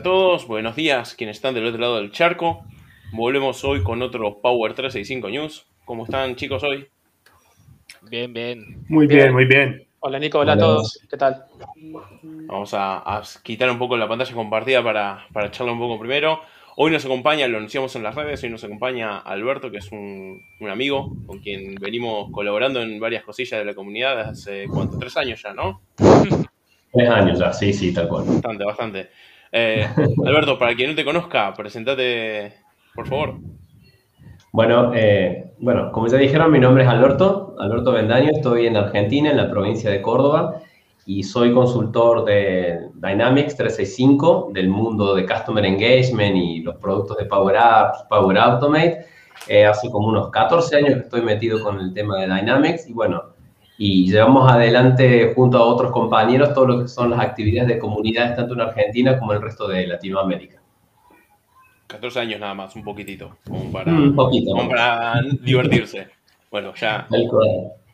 a todos, buenos días quienes están del otro lado del charco. Volvemos hoy con otro Power 365 News. ¿Cómo están chicos hoy? Bien, bien. Muy bien, muy bien. Hola Nico, hola, a todos. ¿Qué tal? Vamos a, quitar un poco la pantalla compartida para, para charlar un poco primero. Hoy nos acompaña, lo anunciamos en las redes, hoy nos acompaña Alberto, que es un, un amigo con quien venimos colaborando en varias cosillas de la comunidad hace, ¿cuánto? Tres años ya, ¿no? Tres años ya, sí, sí, tal cual. Bastante, bastante. Eh, Alberto, para quien no te conozca, presentate, por favor. Bueno, eh, bueno, como ya dijeron, mi nombre es Alberto, Alberto Bendaño, estoy en Argentina, en la provincia de Córdoba, y soy consultor de Dynamics 365, del mundo de Customer Engagement y los productos de Power Apps, Power Automate. Eh, hace como unos 14 años que estoy metido con el tema de Dynamics y bueno, y llevamos adelante junto a otros compañeros todo lo que son las actividades de comunidades tanto en Argentina como en el resto de Latinoamérica. 14 años nada más, un poquitito, como para, Un poquito. como para divertirse. Bueno, ya,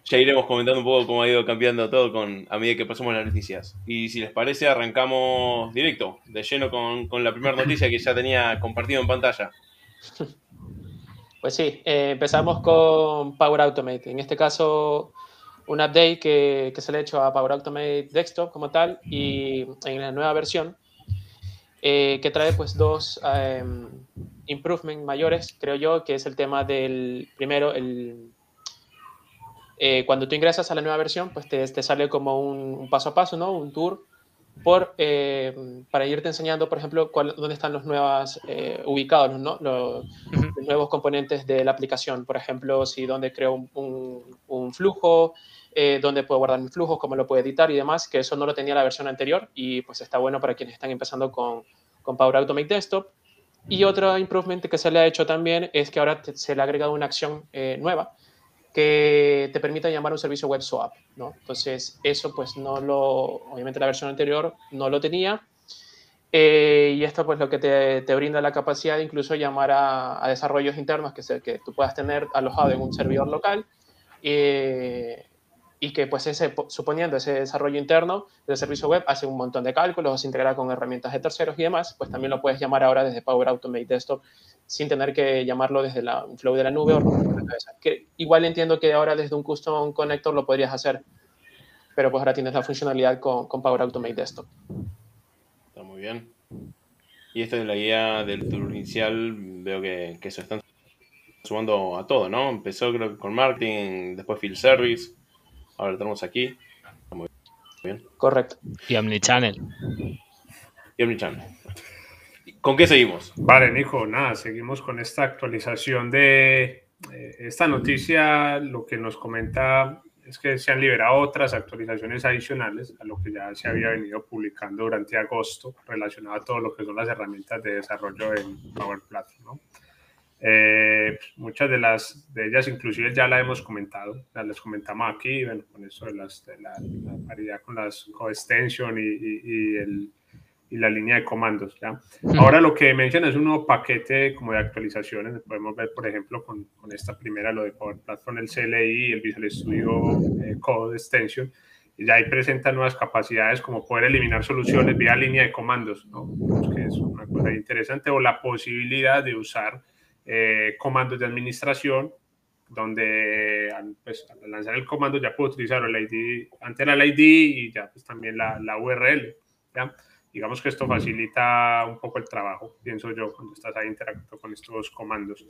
ya iremos comentando un poco cómo ha ido cambiando todo con, a medida que pasamos las noticias. Y si les parece, arrancamos directo, de lleno con, con la primera noticia que ya tenía compartido en pantalla. Pues sí, eh, empezamos con Power Automate. En este caso, un update que, que, se le ha hecho a Power Automate Desktop como tal y en la nueva versión eh, que trae pues dos eh, improvements mayores, creo yo, que es el tema del, primero, el, eh, cuando tú ingresas a la nueva versión, pues te, te sale como un, un, paso a paso, ¿no? Un tour por, eh, para irte enseñando, por ejemplo, cuál, dónde están los nuevos ubicados, ¿no? Los, nuevos componentes de la aplicación. Por ejemplo, si dónde creo un, un, un flujo, eh, dónde puedo guardar mis flujos, cómo lo puedo editar y demás, que eso no lo tenía la versión anterior y pues está bueno para quienes están empezando con, con Power Automate Desktop. Y otro improvement que se le ha hecho también es que ahora se le ha agregado una acción eh, nueva que te permite llamar a un servicio web swap, ¿no? Entonces, eso pues no lo, obviamente la versión anterior no lo tenía, eh, y esto pues lo que te, brinda la capacidad de incluso llamar a, a desarrollos internos que, se, que tú puedas tener alojado en un servidor local, eh, y que pues ese, suponiendo ese desarrollo interno del servicio web hace un montón de cálculos, se integra con herramientas de terceros y demás, pues también lo puedes llamar ahora desde Power Automate Desktop sin tener que llamarlo desde la, flow de la nube o. Que igual entiendo que ahora desde un custom connector lo podrías hacer, pero pues ahora tienes la funcionalidad con, Power Automate Desktop. Está muy bien. Y esto de la guía del tour inicial, veo que, que se están sumando a todo, ¿no? Empezó creo que con marketing, después field service, Ahora lo tenemos aquí. Muy bien. Correcto. Y Omnichannel. Y Omnichannel. ¿Con qué seguimos? Vale, Nico, nada, seguimos con esta actualización de eh, esta noticia. Lo que nos comenta es que se han liberado otras actualizaciones adicionales a lo que ya se había venido publicando durante agosto relacionado a todo lo que son las herramientas de desarrollo en Power Platform. ¿no? Eh, muchas de las de ellas inclusive ya la hemos comentado, ya les comentamos aquí, bueno, con eso de, las, de la, la, paridad con las coextension y, y, y, el, y, la línea de comandos. ¿ya? Ahora lo que menciona es un nuevo paquete como de actualizaciones, podemos ver por ejemplo con, con esta primera, lo de Power Platform, el CLI, el Visual Studio eh, Code Extension, y ya ahí presenta nuevas capacidades como poder eliminar soluciones vía línea de comandos, ¿no? que es una cosa interesante, o la posibilidad de usar eh, comandos de administración, donde pues, al lanzar el comando ya puedo utilizar el ID, antes era el ID y ya pues también la, la URL. ¿ya? Digamos que esto facilita un poco el trabajo, pienso yo, cuando estás ahí interactuando con estos comandos.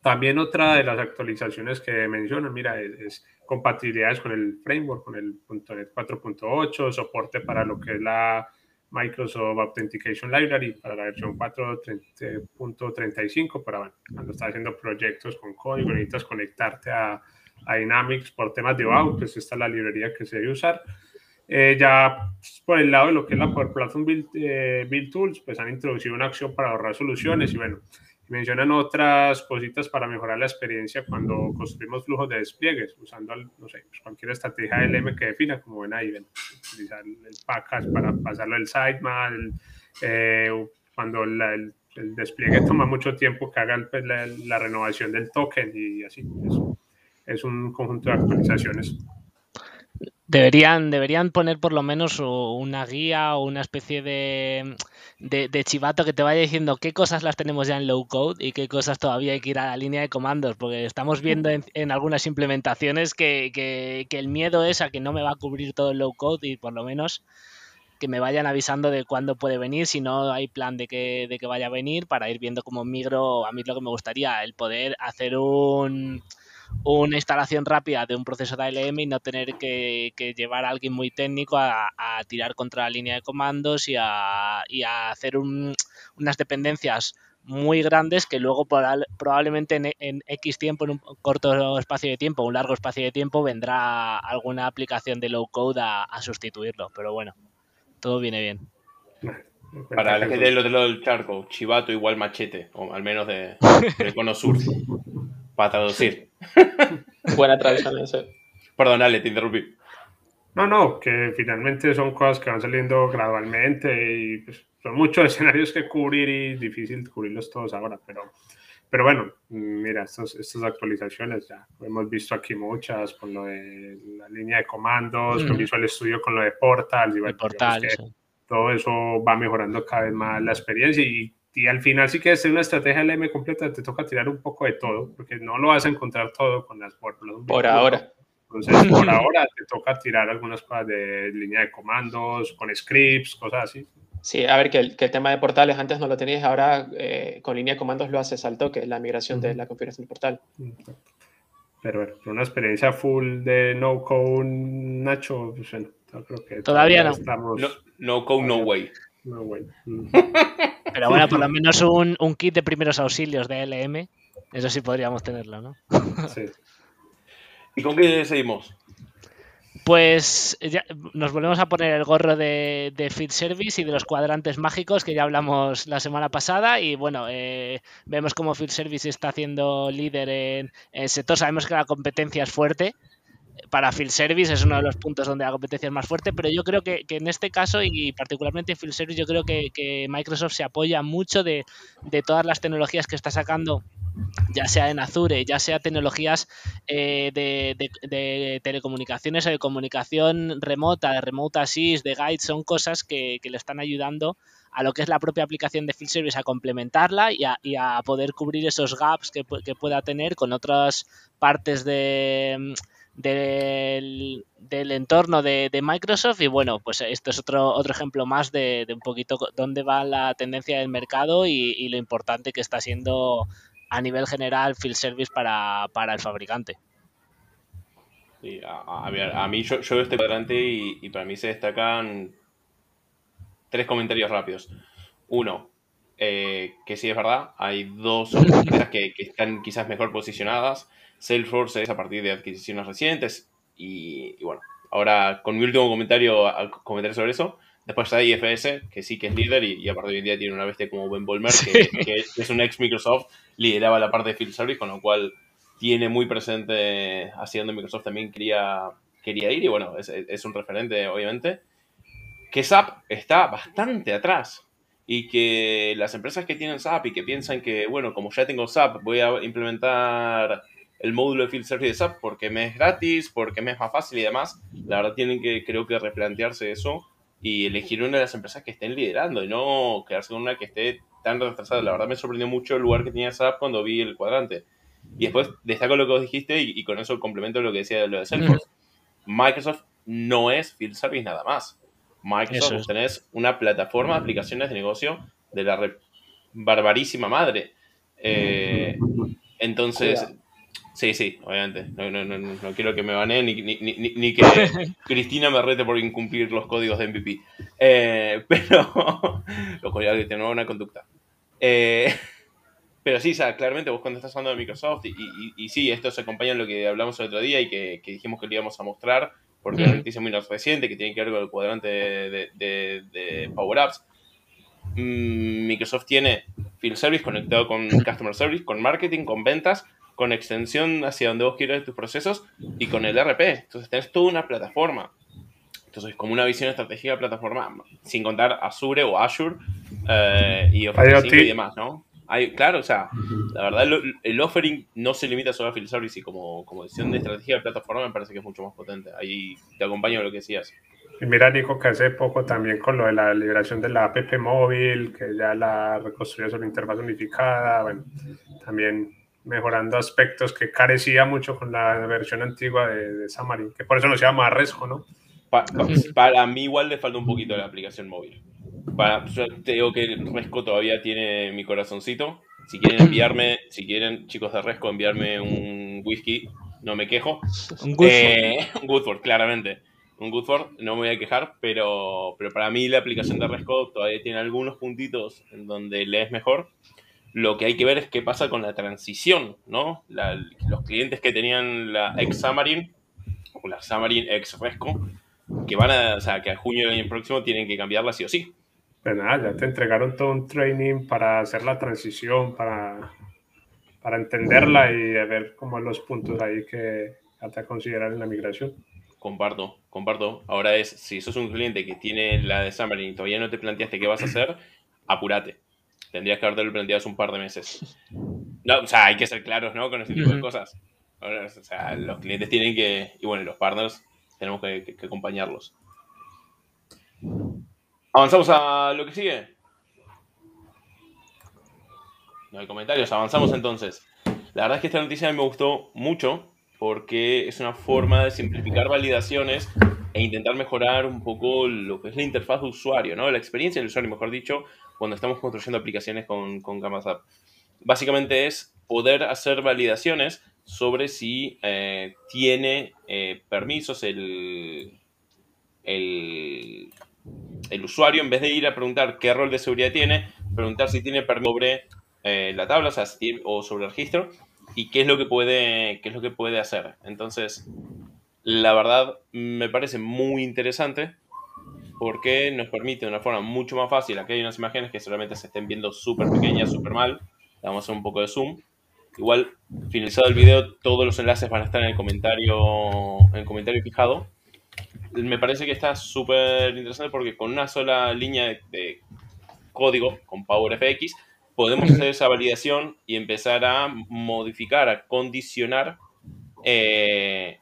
También otra de las actualizaciones que mencionan, mira, es, es compatibilidades con el framework, con el .NET 4.8, soporte para lo que es la Microsoft Authentication Library para la versión 4.35 para bueno, cuando estás haciendo proyectos con código, necesitas conectarte a, a, Dynamics por temas de OAuth, pues esta es la librería que se debe usar. Eh, ya pues, por el lado de lo que es la Power Platform Build, eh, Build Tools, pues han introducido una acción para ahorrar soluciones y bueno, mencionan otras cositas para mejorar la experiencia cuando construimos flujos de despliegues, usando no sé, pues cualquier estrategia LM que defina, como ven ahí, ven, utilizar el package para pasarlo del sitemap, eh, cuando la, el, el, despliegue toma mucho tiempo que haga pues, la, la, renovación del token y así. Es, es un conjunto de actualizaciones. Deberían, deberían poner por lo menos una guía o una especie de, de, chivato que te vaya diciendo qué cosas las tenemos ya en low code y qué cosas todavía hay que ir a la línea de comandos, porque estamos viendo en, algunas implementaciones que, que, el miedo es a que no me va a cubrir todo el low code y por lo menos que me vayan avisando de cuándo puede venir, si no hay plan de que, de que vaya a venir, para ir viendo cómo migro. A mí lo que me gustaría, el poder hacer un una instalación rápida de un proceso de ALM y no tener que, llevar a alguien muy técnico a, tirar contra la línea de comandos y a, hacer unas dependencias muy grandes que luego probablemente en, X tiempo, en un corto espacio de tiempo, un largo espacio de tiempo, vendrá alguna aplicación de low code a, sustituirlo. Pero bueno, todo viene bien. Para gente del otro lado del charco, chivato igual machete, o al menos de, del cono sur, para traducir. Buena traducción ese. Perdón, Ale, te interrumpí. No, no, que finalmente son cosas que van saliendo gradualmente y pues, son muchos escenarios que cubrir y difícil cubrirlos todos ahora, pero, pero bueno, mira, estas, estas actualizaciones ya hemos visto aquí muchas con lo de la línea de comandos, con Visual Studio con lo de Portal, y Portal, todo eso va mejorando cada vez más la experiencia y y al final sí que es una estrategia LM completa, te toca tirar un poco de todo, porque no lo vas a encontrar todo con las Por ahora. Entonces, por ahora te toca tirar algunas cosas de línea de comandos, con scripts, cosas así. Sí, a ver, que el, que el tema de portales antes no lo tenías, ahora eh, con línea de comandos lo haces al toque, la migración de la configuración del portal. Pero bueno, una experiencia full de no code, Nacho, pues bueno, creo que todavía, no. Estamos... no. No code, no way. No way. Pero bueno, por lo menos un, kit de primeros auxilios de LM, eso sí podríamos tenerlo, ¿no? Sí. ¿Y con qué seguimos? Pues ya nos volvemos a poner el gorro de, de Field Service y de los cuadrantes mágicos que ya hablamos la semana pasada. Y bueno, eh, vemos cómo Field Service está haciendo líder en, el sector. Sabemos que la competencia es fuerte, para Field Service es uno de los puntos donde la competencia es más fuerte, pero yo creo que, en este caso y particularmente en Field Service yo creo que, Microsoft se apoya mucho de, todas las tecnologías que está sacando ya sea en Azure, ya sea tecnologías eh, de, telecomunicaciones o de comunicación remota, de remote assist, de guides, son cosas que, le están ayudando a lo que es la propia aplicación de Field Service a complementarla y a, poder cubrir esos gaps que, que, pueda tener con otras partes de, del, entorno de, Microsoft y bueno, pues esto es otro, otro ejemplo más de, un poquito dónde va la tendencia del mercado y, lo importante que está siendo a nivel general Field Service para, el fabricante. a, mí yo, veo este cuadrante y, para mí se destacan tres comentarios rápidos. Uno, eh, que sí es verdad, hay dos empresas que están quizás mejor posicionadas Salesforce es a partir de adquisiciones recientes y, bueno, ahora con mi último comentario, comentar sobre eso. Después está IFS, que sí que es líder y, a partir de hoy día tiene una bestia como Ben Bolmer, que, es un ex Microsoft, lideraba la parte de Field Service, con lo cual tiene muy presente hacia donde Microsoft también quería, quería ir y bueno, es, es un referente obviamente. Que SAP está bastante atrás y que las empresas que tienen SAP y que piensan que, bueno, como ya tengo SAP, voy a implementar el módulo de Field Service de SAP porque me es gratis, porque me es más fácil y demás. La verdad tienen que, creo que, replantearse eso y elegir una de las empresas que estén liderando y no quedarse con una que esté tan retrasada. La verdad me sorprendió mucho el lugar que tenía SAP cuando vi el cuadrante. Y después destaco lo que vos dijiste y, con eso complemento lo que decía de lo de Salesforce. Microsoft no es Field Service nada más. Microsoft es. tenés una plataforma de aplicaciones de negocio de la barbarísima madre. Eh, entonces, Sí, sí, obviamente. No, no, no, no quiero que me baneen ni, ni, ni, que Cristina me rete por incumplir los códigos de MVP. Eh, pero los códigos que tienen una conducta. Eh, pero sí, o sea, claramente vos cuando estás hablando de Microsoft, y, y, sí, esto se acompaña en lo que hablamos el otro día y que, que dijimos que le íbamos a mostrar, porque es una noticia muy reciente que tiene que ver con el cuadrante de, de, de, Power Apps. Mm, Microsoft tiene Field Service conectado con Customer Service, con marketing, con ventas, con extensión hacia donde vos quieras tus procesos y con el RP. Entonces tenés toda una plataforma. Entonces, como una visión estratégica de plataforma, sin contar Azure o Azure eh, y y demás, ¿no? Hay, claro, o sea, la verdad, el, offering no se limita solo a Field Service y como, como decisión de estrategia de plataforma me parece que es mucho más potente. Ahí te acompaño en lo que decías. Y mira, Nico, que hace poco también con lo de la liberación de la app móvil, que ya la reconstruyó sobre interfaz unificada, bueno, también mejorando aspectos que carecía mucho con la versión antigua de, de Xamarin, que por eso se llama Resco, ¿no? para mí igual le falta un poquito la aplicación móvil. Para, yo te digo que Resco todavía tiene mi corazoncito. Si quieren enviarme, si quieren chicos de Resco enviarme un whisky, no me quejo. Un Goodford. Eh, un Goodford, claramente. Un Goodford, no me voy a quejar, pero, pero para mí la aplicación de Resco todavía tiene algunos puntitos en donde le es mejor. Lo que hay que ver es qué pasa con la transición, ¿no? los clientes que tenían la ex Xamarin o la Xamarin ex Resco, que van a, o sea, que a junio del año próximo tienen que cambiarla sí o sí. Pues nada, ya te entregaron todo un training para hacer la transición, para, para entenderla y ver cómo los puntos ahí que hasta considerar en la migración. Comparto, comparto. Ahora es, si sos un cliente que tiene la de Xamarin y todavía no te planteaste qué vas a hacer, apúrate. Tendrías que haberte planteado hace un par de meses. No, o sea, hay que ser claros, ¿no? Con ese tipo de cosas. o sea, los clientes tienen que, y bueno, los partners tenemos que, acompañarlos. ¿Avanzamos a lo que sigue? No hay comentarios, avanzamos entonces. La verdad es que esta noticia me gustó mucho porque es una forma de simplificar validaciones e intentar mejorar un poco lo que es la interfaz de usuario, ¿no? La experiencia del usuario, mejor dicho, cuando estamos construyendo aplicaciones con, con App. Básicamente es poder hacer validaciones sobre si eh, tiene eh, permisos el, el, usuario, en vez de ir a preguntar qué rol de seguridad tiene, preguntar si tiene permiso sobre eh, la tabla o, sobre el registro y qué es lo que puede, qué es lo que puede hacer. Entonces, la verdad me parece muy interesante porque nos permite de una forma mucho más fácil, aquí hay unas imágenes que solamente se estén viendo súper pequeñas, súper mal, vamos a hacer un poco de zoom, Igual, finalizado el video, todos los enlaces van a estar en el comentario, en el comentario fijado. Me parece que está súper interesante porque con una sola línea de, código, con PowerFX, podemos hacer esa validación y empezar a modificar, a condicionar eh,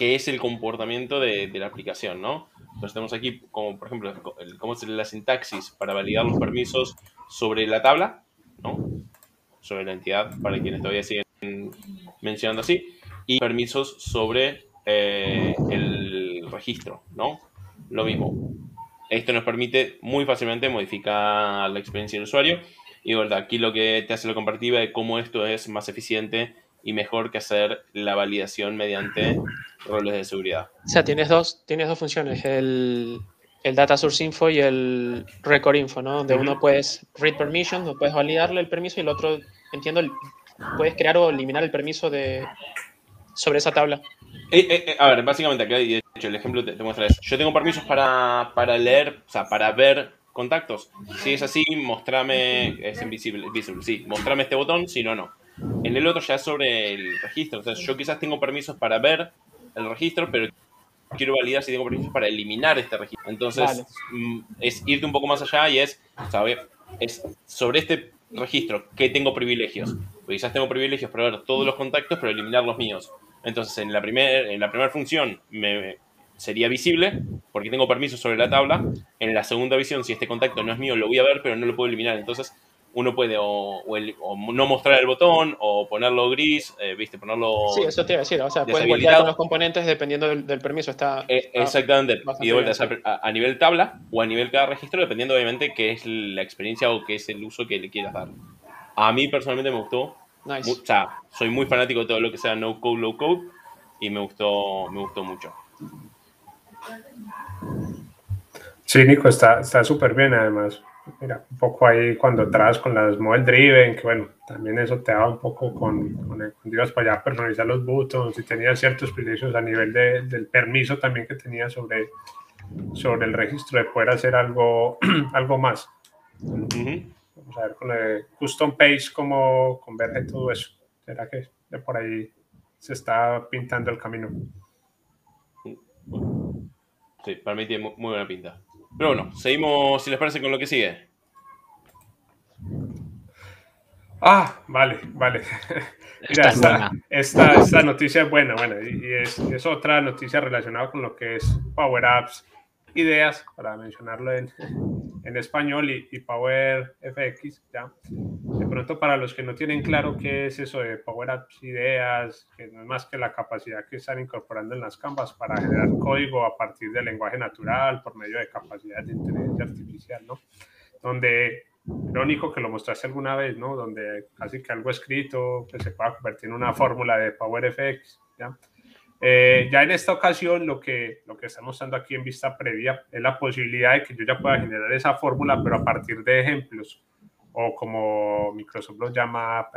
qué es el comportamiento de, la aplicación, ¿no? Entonces tenemos aquí, como por ejemplo, cómo es la sintaxis para validar los permisos sobre la tabla, ¿no? sobre la entidad, para quienes todavía siguen mencionando así, y permisos sobre eh, el registro, ¿no? Lo mismo. Esto nos permite muy fácilmente modificar la experiencia del usuario. Y verdad, aquí lo que te hace la comparativa de cómo esto es más eficiente y mejor que hacer la validación mediante roles de seguridad. O sea, tienes dos, tienes dos funciones, el, el Data Source Info y el Record Info, ¿no? Donde uno puedes read permission, donde puedes validarle el permiso y el otro, entiendo, puedes crear o eliminar el permiso de sobre esa tabla. Eh, eh, eh, a ver, básicamente acá, de hecho, el ejemplo te, muestra eso. Yo tengo permisos para, para, leer, o sea, para ver contactos. Si es así, mostrame, es invisible, visible, sí, mostrame este botón, si no, no. En el otro ya es sobre el registro. Entonces, yo quizás tengo permisos para ver el registro, pero quiero validar si tengo permisos para eliminar este registro. Entonces, mm, es irte un poco más allá y es, saber, es sobre este registro, ¿qué tengo privilegios? Porque quizás tengo privilegios para ver todos los contactos, pero eliminar los míos. Entonces, en la, primer, en la primera función me sería visible porque tengo permisos sobre la tabla. En la segunda visión, si este contacto no es mío, lo voy a ver, pero no lo puedo eliminar. Entonces, uno puede o, no mostrar el botón o ponerlo gris, eh, ¿viste? Ponerlo. Sí, eso te iba a decir. O sea, puedes voltear con los componentes dependiendo del, permiso. Está, eh, exactamente. Y de vuelta, a, nivel tabla o a nivel cada registro, dependiendo obviamente qué es la experiencia o qué es el uso que le quieras dar. A mí personalmente me gustó. o sea, soy muy fanático de todo lo que sea no code, low code y me gustó, me gustó mucho. Sí, Nico, está súper bien además mira, un poco ahí cuando entras con las model driven, que bueno, también eso te da un poco con, con el, cuando ibas para allá personalizar los buttons y tenías ciertos privilegios a nivel de, del permiso también que tenía sobre, sobre el registro de poder hacer algo, algo más. Vamos a ver con el custom page cómo converge todo eso. ¿Será que de por ahí se está pintando el camino? Sí, para mí tiene muy buena pinta. Pero bueno, seguimos, si les parece, con lo que sigue. Ah, vale, vale. Mira, esta, esta, esta, noticia es buena, bueno, y, es, es, otra noticia relacionada con lo que es Power Apps ideas, para mencionarlo en, en español, y, y, Power FX, ¿ya? De pronto, para los que no tienen claro qué es eso de Power Apps ideas, que no es más que la capacidad que están incorporando en las canvas para generar código a partir del lenguaje natural por medio de capacidades de inteligencia artificial, ¿no? Donde irónico que lo mostraste alguna vez, ¿no? Donde casi que algo escrito que se pueda convertir en una fórmula de Power FX, ¿ya? Eh, ya en esta ocasión lo que, lo que estamos dando aquí en vista previa es la posibilidad de que yo ya pueda generar esa fórmula, pero a partir de ejemplos, o como Microsoft lo llama,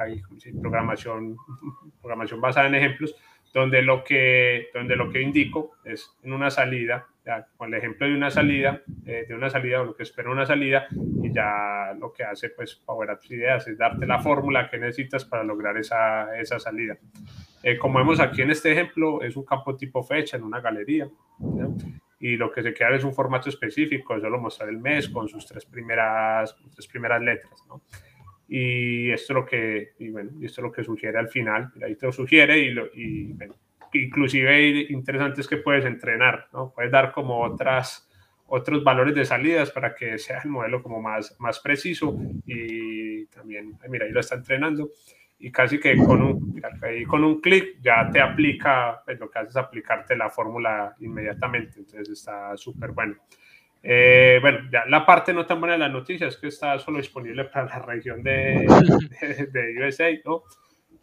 programación, programación basada en ejemplos, donde lo que, donde lo que indico es en una salida, con el ejemplo de una salida, eh, de una salida o lo que espera una salida, y ya lo que hace pues Power Apps Ideas es darte la fórmula que necesitas para lograr esa, esa salida. Eh, como vemos aquí en este ejemplo, es un campo tipo fecha en una galería. Y lo que se queda es un formato específico, solo mostrar el mes con sus tres primeras, tres primeras letras. ¿no? Y esto es lo que, y bueno, esto es lo que sugiere al final. ahí te lo sugiere y, lo, y bueno, inclusive interesante es que puedes entrenar, ¿no? Puedes dar como otras, otros valores de salidas para que sea el modelo como más, más preciso y también, mira, ahí lo está entrenando y casi que con un, con un clic ya te aplica, pues lo que hace es aplicarte la fórmula inmediatamente, entonces está súper bueno. Eh, bueno, ya la parte no tan buena de la noticia es que está solo disponible para la región de, de, USA, ¿no?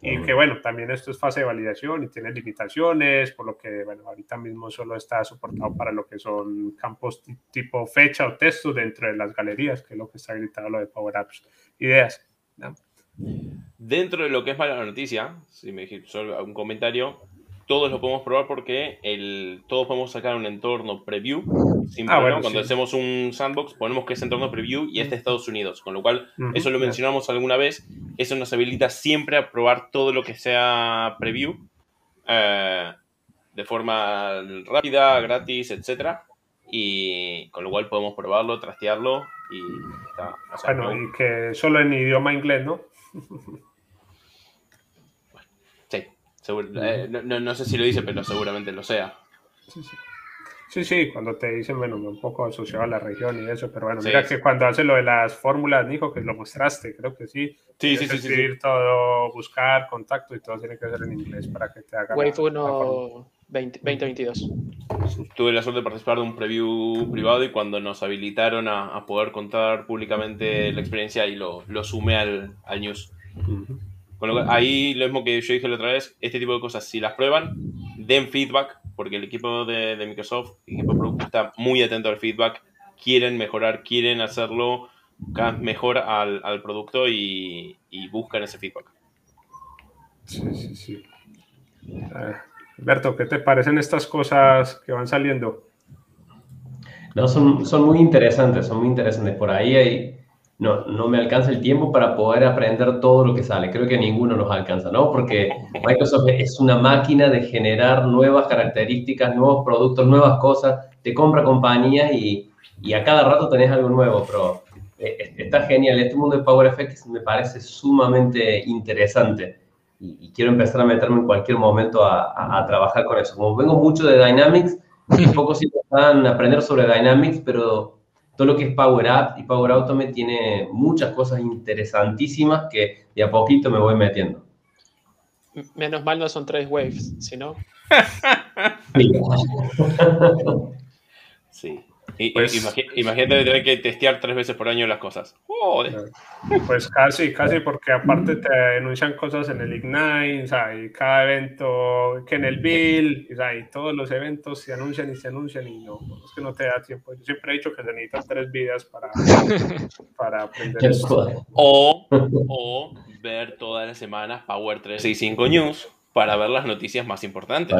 Y que bueno, también esto es fase de validación y tiene limitaciones, por lo que bueno, ahorita mismo solo está soportado para lo que son campos tipo fecha o texto dentro de las galerías, que es lo que está habilitado lo de Power Apps Ideas. ¿no? Dentro de lo que es mala noticia, si me solo un comentario, todos lo podemos probar porque el, todos podemos sacar un entorno preview. Ah, Cuando hacemos un sandbox, ponemos que es entorno preview y este es Estados Unidos. Con lo cual, eso lo mencionamos alguna vez. Eso nos habilita siempre a probar todo lo que sea preview eh, de forma rápida, gratis, etc. Y con lo cual podemos probarlo, trastearlo y bueno, y que solo en idioma inglés, ¿no? sí, eh, no, sé si lo dice, pero seguramente lo sea. Sí, sí. cuando te dicen, bueno, un poco asociado a la región y eso, pero bueno, mira que cuando hace lo de las fórmulas, Nico, que lo mostraste, creo que sí. Sí, sí, sí. Todo, buscar contacto y todo tiene que ser en inglés para que te haga. Wave 1 2022. Tuve la suerte de participar de un preview privado y cuando nos habilitaron a, poder contar públicamente la experiencia y lo, lo sumé al, al news. Ahí lo mismo que yo dije la otra vez, este tipo de cosas, si las prueban, den feedback, porque el equipo de, de Microsoft, el equipo de producto está muy atento al feedback, quieren mejorar, quieren hacerlo mejor al, al producto y, y, buscan ese feedback. Sí, sí, sí. Ah, Berto, ¿qué te parecen estas cosas que van saliendo? No, son, son muy interesantes, son muy interesantes. Por ahí no, no me alcanza el tiempo para poder aprender todo lo que sale. Creo que ninguno nos alcanza, ¿no? Porque Microsoft es una máquina de generar nuevas características, nuevos productos, nuevas cosas. Te compra compañías y, y a cada rato tenés algo nuevo, pero eh, está genial. Este mundo de PowerFX me parece sumamente interesante y, quiero empezar a meterme en cualquier momento a, a, trabajar con eso. Como vengo mucho de Dynamics, un poco sí están a aprender sobre Dynamics, pero todo lo que es Power Apps y Power Automate tiene muchas cosas interesantísimas que de a poquito me voy metiendo. Menos mal no son tres waves, si no. sí. Pues, imagínate tener que testear tres veces por año las cosas. Pues casi, casi, porque aparte te anuncian cosas en el Ignite, y cada evento, que en el Bill, y todos los eventos se anuncian y se anuncian y no, es que no te da tiempo. Yo siempre he dicho que se necesitan tres vidas para, para aprender eso. O, o ver todas las semanas Power 365 News para ver las noticias más importantes.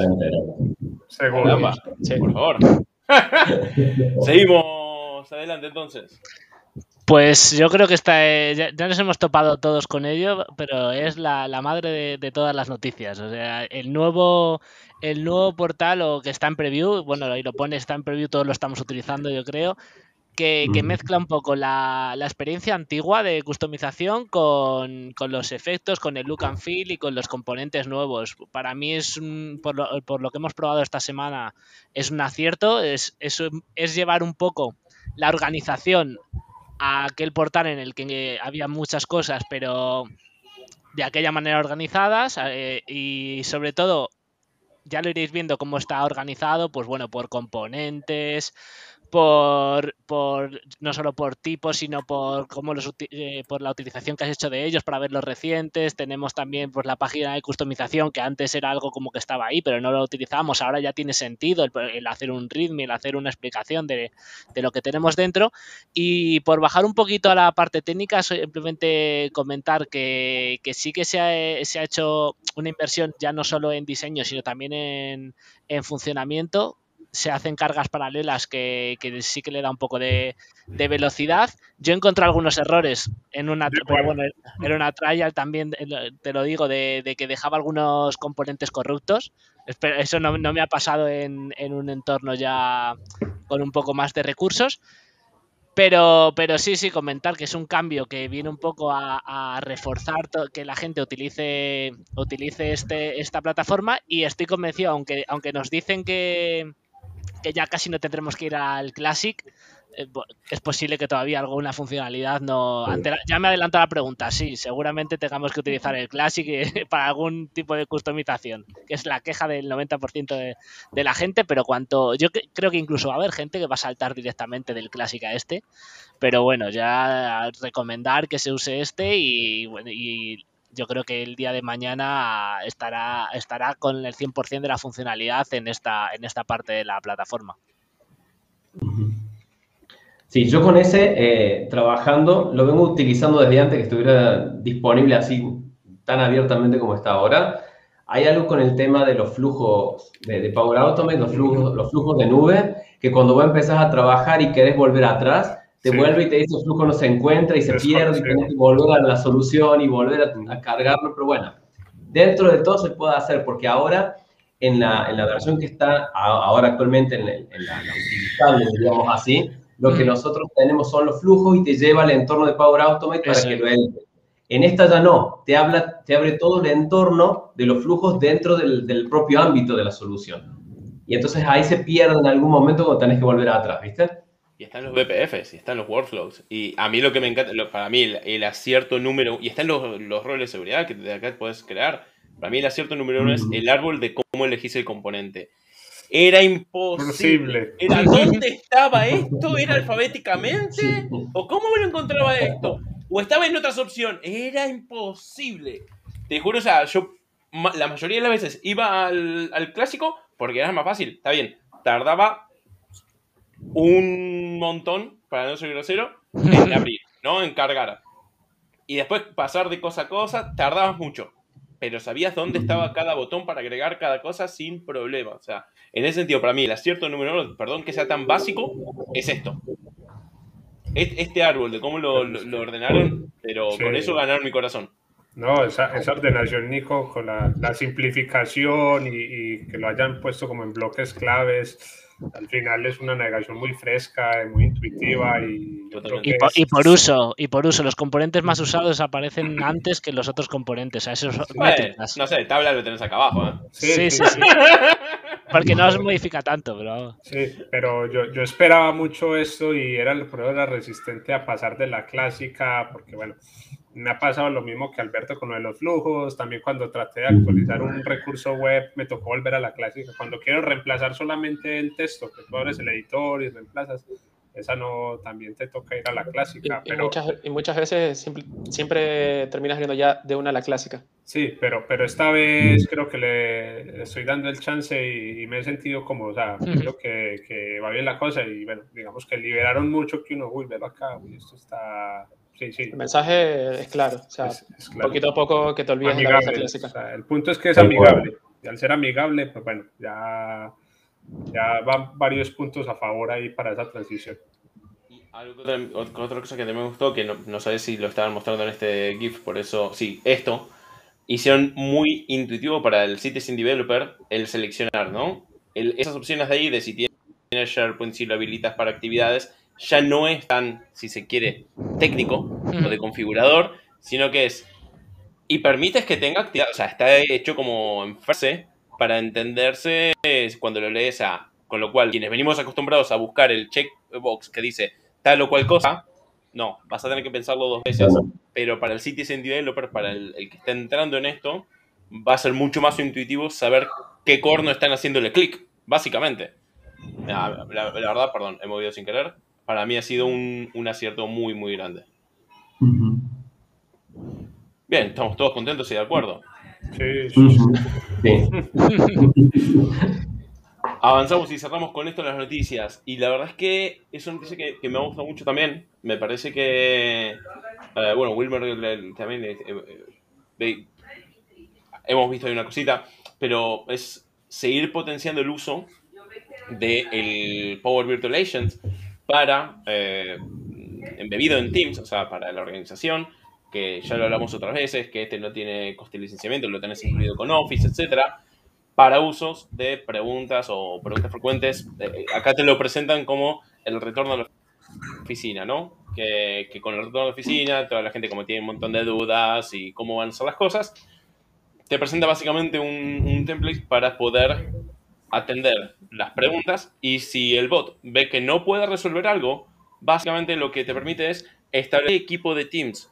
Seguro. Por favor. Seguimos adelante entonces. Pues yo creo que está, eh, ya, nos hemos topado todos con ello, pero es la, madre de, todas las noticias. O sea, el nuevo, el nuevo portal o que está en preview, bueno, ahí lo pone, está en preview, todos lo estamos utilizando, yo creo. Que, mezcla un poco la, experiencia antigua de customización con, los efectos, con el look and feel y con los componentes nuevos. Para mí es, por, lo, que hemos probado esta semana, es un acierto, es, es, llevar un poco la organización a aquel portal en el que había muchas cosas, pero de aquella manera organizadas eh, y sobre todo ya lo iréis viendo cómo está organizado, pues bueno, por componentes, por, por, no solo por tipos, sino por cómo los, eh, por la utilización que has hecho de ellos para ver los recientes. Tenemos también pues, la página de customización, que antes era algo como que estaba ahí, pero no lo utilizábamos. Ahora ya tiene sentido el, hacer un readme, el hacer una explicación de, de, lo que tenemos dentro. Y por bajar un poquito a la parte técnica, simplemente comentar que, que sí que se ha, se ha, hecho una inversión ya no solo en diseño, sino también en, en funcionamiento se hacen cargas paralelas que, sí que le da un poco de, velocidad. Yo encontré algunos errores en una, pero bueno, era una trial también, eh, te lo digo, de, que dejaba algunos componentes corruptos. Eso no, me ha pasado en, un entorno ya con un poco más de recursos. Pero, pero sí, sí, comentar que es un cambio que viene un poco a, reforzar que la gente utilice, utilice este, esta plataforma y estoy convencido, aunque, aunque nos dicen que, que ya casi no tendremos que ir al Classic, eh, es posible que todavía alguna funcionalidad no... ya me adelanto la pregunta, sí, seguramente tengamos que utilizar el Classic eh, para algún tipo de customización, que es la queja del 90% de, de, la gente, pero cuanto... Yo creo que incluso va a haber gente que va a saltar directamente del Classic a este, pero bueno, ya recomendar que se use este y, y yo creo que el día de mañana estará, estará con el 100% de la funcionalidad en esta, en esta parte de la plataforma. Sí, yo con ese, eh, trabajando, lo vengo utilizando desde antes que estuviera disponible así tan abiertamente como está ahora. Hay algo con el tema de los flujos de, Power Automate, los flujos, los flujos de nube, que cuando vos empezás a trabajar y querés volver atrás, te vuelve y te dice el flujo no se encuentra y se pierde y tienes que volver a la solución y volver a, cargarlo, pero bueno, dentro de todo se puede hacer porque ahora en la, en la versión que está ahora actualmente en, la, utilizable, digamos así, lo que nosotros tenemos son los flujos y te lleva al entorno de Power Automate para que lo entre. En esta ya no, te, habla, te abre todo el entorno de los flujos dentro del, del propio ámbito de la solución. Y entonces ahí se pierde en algún momento cuando tenés que volver atrás, ¿viste? Y están los BPFs, y están los workflows. Y a mí lo que me encanta, para mí el, acierto número, y están los, roles de seguridad que de acá puedes crear. Para mí el acierto número uno es el árbol de cómo elegís el componente. Era imposible. Era dónde estaba esto, era alfabéticamente, o cómo me lo encontraba esto, o estaba en otras opciones. Era imposible. Te juro, o sea, yo la mayoría de las veces iba al, al clásico porque era más fácil. Está bien, tardaba un montón, para no ser grosero, en abrir, ¿no? En cargar. Y después pasar de cosa a cosa, tardabas mucho. Pero sabías dónde estaba cada botón para agregar cada cosa sin problema. O sea, en ese sentido, para mí, el acierto número uno, perdón que sea tan básico, es esto. Este árbol, de cómo lo, ordenaron, pero con eso ganaron mi corazón. No, esa, esa ordenación, Nico, con la, simplificación y, y, que lo hayan puesto como en bloques claves, al final es una navegación muy fresca, muy intuitiva y, y, por, uso, y por uso, los componentes más usados aparecen antes que los otros componentes. A esos no sé, tabla lo tenés acá abajo. ¿eh? Sí, sí, sí, Porque no se modifica tanto, pero. Sí, pero yo, yo esperaba mucho esto y era el prueba era resistente a pasar de la clásica, porque bueno, me ha pasado lo mismo que Alberto con lo de los flujos. También cuando traté de actualizar un recurso web, me tocó volver a la clásica. Cuando quiero reemplazar solamente el texto, que tú abres el editor y reemplazas, esa no, también te toca ir a la clásica. Y, pero, muchas, y muchas, veces siempre, siempre, terminas yendo ya de una a la clásica. Sí, pero, pero esta vez creo que le estoy dando el chance y, me he sentido como, o sea, creo que, que, va bien la cosa y bueno, digamos que liberaron mucho que uno, uy, velo acá, uy, esto está el mensaje es claro. O sea, poquito a poco que te olvides de la clásica. el punto es que es amigable. Y al ser amigable, pues bueno, ya, ya van varios puntos a favor ahí para esa transición. Y otra cosa que me gustó, que no, no sabes si lo estaban mostrando en este GIF, por eso, sí, esto, hicieron muy intuitivo para el Citizen Developer el seleccionar, ¿no? esas opciones de ahí, de si tienes SharePoint, si lo habilitas para actividades, ya no es tan, si se quiere, técnico o de configurador, sino que es y permites que tenga actividad, o sea, está hecho como en frase para entenderse cuando lo lees a, con lo cual quienes venimos acostumbrados a buscar el checkbox que dice tal o cual cosa, no, vas a tener que pensarlo dos veces, pero para el Citizen Developer, para el, que está entrando en esto, va a ser mucho más intuitivo saber qué corno están haciéndole clic, básicamente. La, verdad, perdón, he movido sin querer. Para mí ha sido un, acierto muy, muy grande. Bien, estamos todos contentos y de acuerdo. Sí, sí. Avanzamos y cerramos con esto las noticias. Y la verdad es que es una noticia que, me gusta mucho también. Me parece que. Eh, bueno, Wilmer también. Eh, eh, hemos visto ahí una cosita. Pero es seguir potenciando el uso del Power Virtual Agent para. embebido en Teams, o sea, para la organización que ya lo hablamos otras veces, que este no tiene coste de licenciamiento, lo tenés incluido con Office, etcétera, para usos de preguntas o preguntas frecuentes. Eh, acá te lo presentan como el retorno a la oficina, ¿no? Que, con el retorno a la oficina, toda la gente como tiene un montón de dudas y cómo van a ser las cosas, te presenta básicamente un template para poder atender las preguntas y si el bot ve que no puede resolver algo, básicamente lo que te permite es establecer equipo de Teams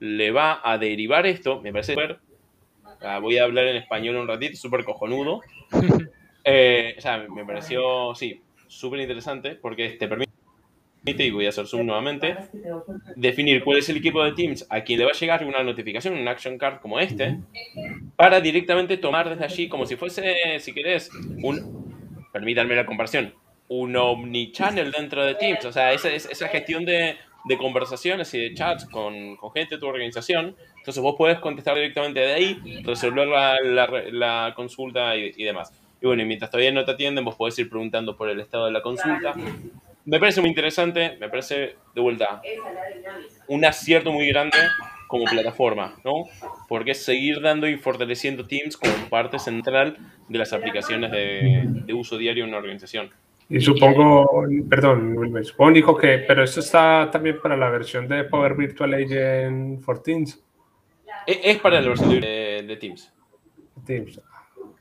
le va a derivar esto, me parece súper, voy a hablar en español un ratito, súper cojonudo. Eh, o sea, me pareció, sí, súper interesante porque te permite, y voy a hacer zoom nuevamente, definir cuál es el equipo de Teams a quien le va a llegar una notificación, un action card como este, para directamente tomar desde allí como si fuese, si querés, un, permítanme la comparación, un omnichannel dentro de Teams, o sea, esa, esa gestión de, de conversaciones y de chats con, gente de tu organización. Entonces vos podés contestar directamente de ahí, resolver la, consulta y, demás. Y bueno, y mientras todavía no te atienden, vos podés ir preguntando por el estado de la consulta. Me parece muy interesante, me parece de vuelta un acierto muy grande como plataforma, ¿no? Porque es seguir dando y fortaleciendo Teams como parte central de las aplicaciones de, de uso diario en una organización. Y supongo, perdón, Wilmer, supongo dijo que, pero esto está también para la versión de Power Virtual Agent for Teams. E, es para la versión de, Teams. Teams.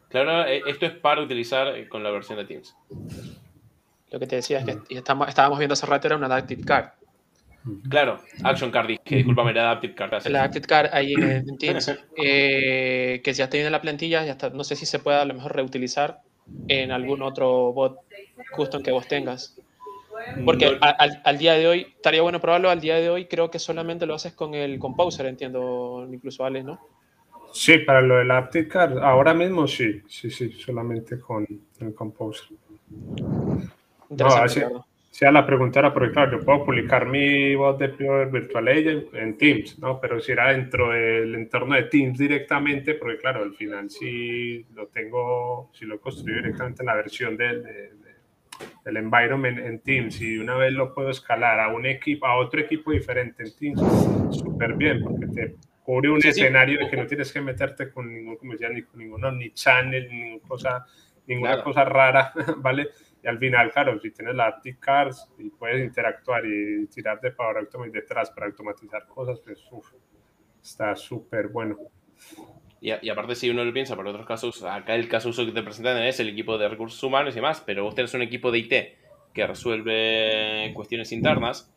Claro, e, esto es para utilizar con la versión de Teams. Lo que te decía es que estamos, estábamos viendo hace rato era una Adaptive Card. Claro, Action Card, que discúlpame, era Adaptive Card. La Adaptive Card ahí en, Teams, eh, que ya está en la plantilla, ya está, no sé si se puede a lo mejor reutilizar en algún otro bot custom que vos tengas. Porque al, día de hoy, estaría bueno probarlo, al día de hoy creo que solamente lo haces con el Composer, entiendo, incluso Alex, ¿no? Sí, para lo del Apticar, ahora mismo sí, sí, sí, solamente con el Composer. Interesante, no, sea la pregunta era, porque claro, yo puedo publicar mi voz de Pure Virtual Agent en Teams, ¿no? Pero si era dentro del entorno de Teams directamente, porque claro, al final si lo tengo, si lo construyo directamente en la versión del, del environment en Teams y una vez lo puedo escalar a un equipo, a otro equipo diferente en Teams, súper bien, porque te cubre un escenario de que no tienes que meterte con ningún, como decía, ni con ninguno, ni channel, ni ninguna cosa, ninguna cosa rara, ¿vale? Y al final, claro, si tienes la Active Cars y puedes interactuar y tirar de Power Automate detrás para automatizar cosas, pues está súper bueno. Y, y, aparte, si uno lo piensa, por otros casos, acá el caso uso que te presentan es el equipo de recursos humanos y demás, pero vos tenés un equipo de IT que resuelve cuestiones internas,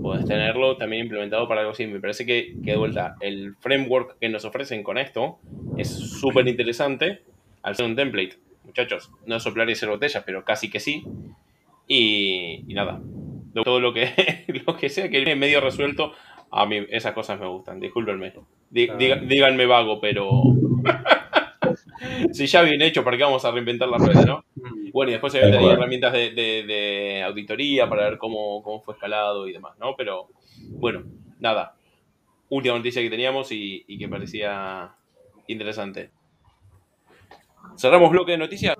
puedes tenerlo también implementado para algo así. Me parece que, que de vuelta, el framework que nos ofrecen con esto es súper interesante al ser un template muchachos, no soplar y hacer botellas, pero casi que sí. Y, nada, todo lo que, lo que sea que viene medio resuelto, a mí esas cosas me gustan, discúlpenme. díganme vago, pero... si ya bien hecho, ¿para qué vamos a reinventar la red, no? Mm. Bueno, y después hay herramientas de, auditoría para ver cómo, cómo fue escalado y demás, ¿no? Pero bueno, nada. Última noticia que teníamos y que parecía interesante. ¿Cerramos bloque de noticias?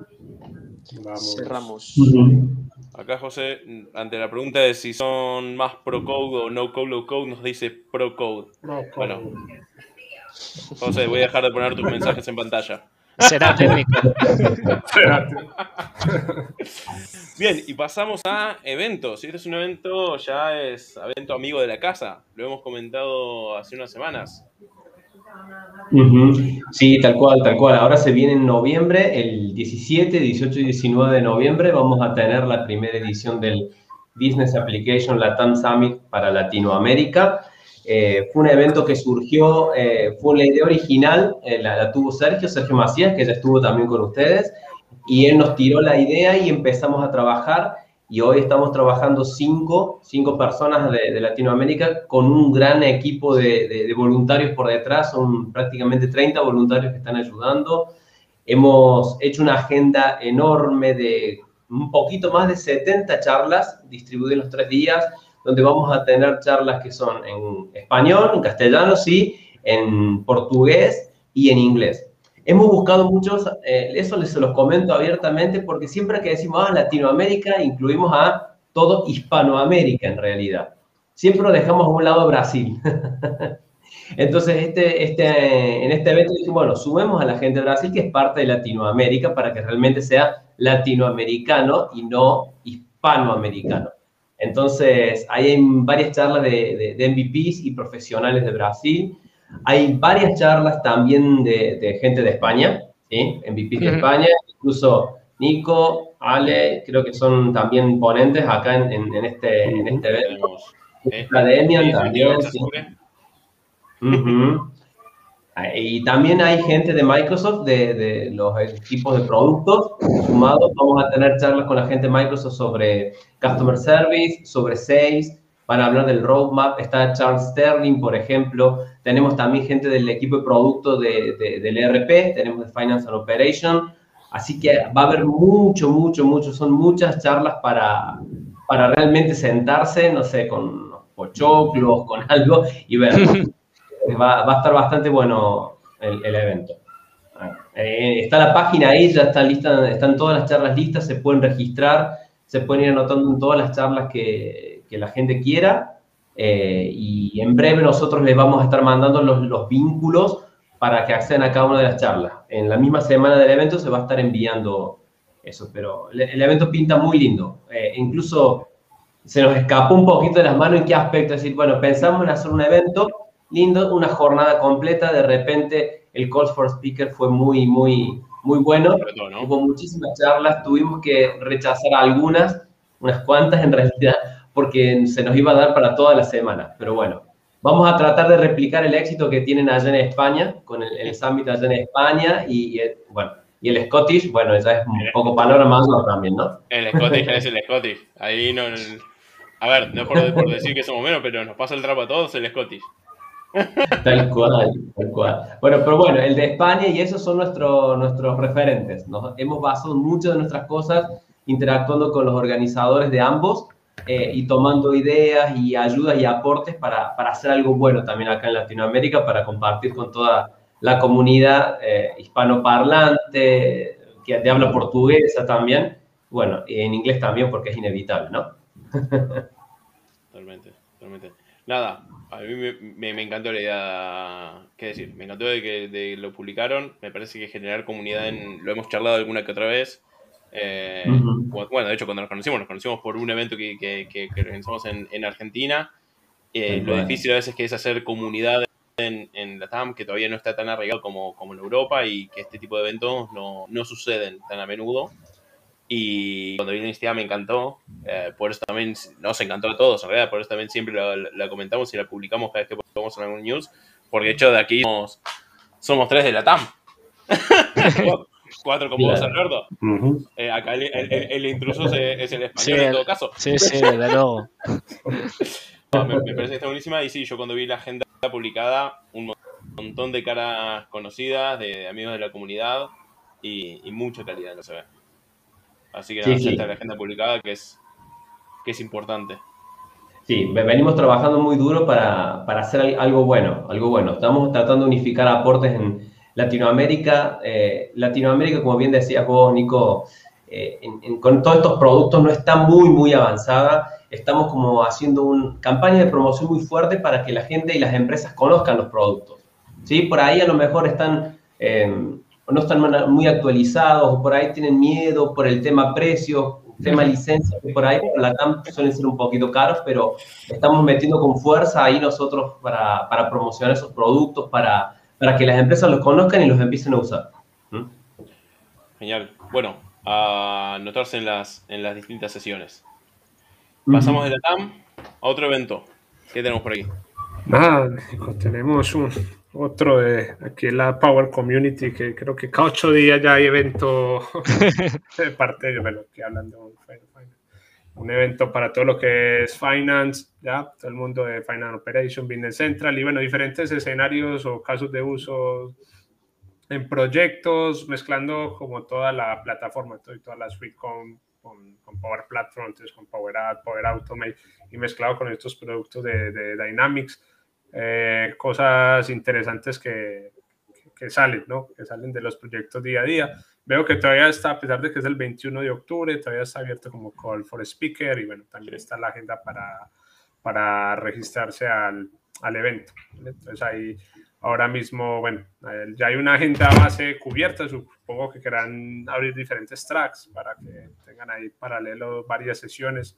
Cerramos. Acá José, ante la pregunta de si son más pro code o no code, low code, nos dice pro code. Bueno, José, voy a dejar de poner tus mensajes en pantalla. Será técnico. Bien, y pasamos a eventos. Este es un evento, ya es evento amigo de la casa. Lo hemos comentado hace unas semanas. Sí, tal cual, tal cual. Ahora se viene en noviembre, el 17, 18 y 19 de noviembre, vamos a tener la primera edición del Business Application Latam Summit para Latinoamérica. Eh, fue un evento que surgió, eh, fue la idea original, eh, la, tuvo Sergio, Sergio Macías, que ya estuvo también con ustedes, y él nos tiró la idea y empezamos a trabajar y hoy estamos trabajando cinco, cinco personas de, Latinoamérica con un gran equipo de, voluntarios por detrás, son prácticamente 30 voluntarios que están ayudando. Hemos hecho una agenda enorme de un poquito más de 70 charlas distribuidas en los tres días, donde vamos a tener charlas que son en español, en castellano, sí, en portugués y en inglés. Hemos buscado muchos, eh, eso les se los comento abiertamente, porque siempre que decimos ah, Latinoamérica, incluimos a todo Hispanoamérica en realidad. Siempre lo dejamos a un lado Brasil. Entonces, este, este, en este evento dijimos, bueno, sumemos a la gente de Brasil, que es parte de Latinoamérica, para que realmente sea latinoamericano y no hispanoamericano. Entonces, hay varias charlas de, de MVPs y profesionales de Brasil. Hay varias charlas también de, gente de España, ¿sí? MVP de España, incluso Nico, Ale, creo que son también ponentes acá en, este, en este evento. La Demian también. Y también hay gente de Microsoft, de, de, los equipos de productos sumados. Vamos a tener charlas con la gente de Microsoft sobre Customer Service, sobre Sales, van a hablar del roadmap. Está Charles Sterling, por ejemplo. Tenemos también gente del equipo de producto de, del ERP, tenemos de Finance and Operation. Así que va a haber mucho, mucho, mucho. Son muchas charlas para, para realmente sentarse, no sé, con pochoclos, con algo y ver. va, va, a estar bastante bueno el, evento. Eh, está la página ahí, ya está lista, están todas las charlas listas, se pueden registrar, se pueden ir anotando en todas las charlas que, que la gente quiera. Eh, y en breve nosotros les vamos a estar mandando los, los, vínculos para que accedan a cada una de las charlas. En la misma semana del evento se va a estar enviando eso, pero el, evento pinta muy lindo. Eh, incluso se nos escapó un poquito de las manos en qué aspecto. Es decir, bueno, pensamos en hacer un evento lindo, una jornada completa, de repente el Call for Speaker fue muy, muy, muy bueno. Hubo muchísimas charlas, tuvimos que rechazar algunas, unas cuantas en realidad, porque se nos iba a dar para toda la semana. Pero bueno, vamos a tratar de replicar el éxito que tienen allá en España, con el, el Summit allá en España y, bueno, y el Scottish, bueno, ya es un poco panorama también, ¿no? El Scottish es el Scottish. Ahí no... A ver, no por, por decir que somos menos, pero nos pasa el trapo a todos el Scottish. Tal cual, tal cual. Bueno, pero bueno, el de España y esos son nuestros nuestros referentes. Nos hemos basado muchas de nuestras cosas interactuando con los organizadores de ambos eh, y tomando ideas y ayudas y aportes para, para, hacer algo bueno también acá en Latinoamérica, para compartir con toda la comunidad eh, hispanoparlante, que de habla portuguesa también, bueno, y en inglés también porque es inevitable, ¿no? totalmente, totalmente. Nada, a mí me, me, encantó la idea, ¿qué decir? Me encantó de que de lo publicaron, me parece que generar comunidad, en, lo hemos charlado alguna que otra vez, eh, bueno, de hecho, cuando nos conocimos, nos conocimos por un evento que, que, que, organizamos en, en Argentina. Eh, lo difícil a veces que es hacer comunidad en, en, la TAM, que todavía no está tan arraigado como, como en Europa y que este tipo de eventos no, no suceden tan a menudo. Y cuando vino la iniciativa me encantó, eh, por eso también nos encantó a todos, en realidad, por eso también siempre la, comentamos y la publicamos cada vez que podemos en algún news, porque de hecho de aquí somos, somos tres de la TAM. Cuatro como vos, Alberto. Eh, acá el, intruso es el español en todo caso. Sí, sí, desde luego. me, parece que está buenísima. Y sí, yo cuando vi la agenda publicada, un montón de caras conocidas, de, amigos de la comunidad y, mucha calidad no se ve. Así que sí, la agenda publicada que es, que es importante. Sí, venimos trabajando muy duro para, para hacer algo bueno, algo bueno. Estamos tratando de unificar aportes en, Latinoamérica, eh, Latinoamérica, como bien decías vos, Nico, eh, con todos estos productos no está muy, muy avanzada. Estamos como haciendo una campaña de promoción muy fuerte para que la gente y las empresas conozcan los productos. ¿sí? Por ahí a lo mejor están, em, no están muy actualizados, o por ahí tienen miedo por el tema precios, tema licencia, por ahí la suelen ser un poquito caros, pero estamos metiendo con fuerza ahí nosotros para, para promocionar esos productos, para, para que las empresas los conozcan y los empiecen a usar. ¿Mm? Genial. Bueno, a anotarse en las, en las distintas sesiones. Pasamos de la TAM a otro evento. ¿Qué tenemos por aquí? Nada, tenemos un, otro de aquí en la Power Community, que creo que cada ocho días ya hay evento de parte de ellos, que hablan de un, un, evento para todo lo que es finance, ya, todo el mundo de Finance Operation, Business Central y bueno, diferentes escenarios o casos de uso en proyectos, mezclando como toda la plataforma, toda la suite con, con, Power Platform, con Power Power Automate y mezclado con estos productos de, de Dynamics eh, cosas interesantes que, que, salen, ¿no? Que salen de los proyectos día a día. Veo que todavía está, a pesar de que es el 21 de octubre, todavía está abierto como Call for Speaker y bueno, también está la agenda para, para registrarse al, al evento. Entonces ahí ahora mismo, bueno, ya hay una agenda base cubierta, supongo que querrán abrir diferentes tracks para que tengan ahí paralelo varias sesiones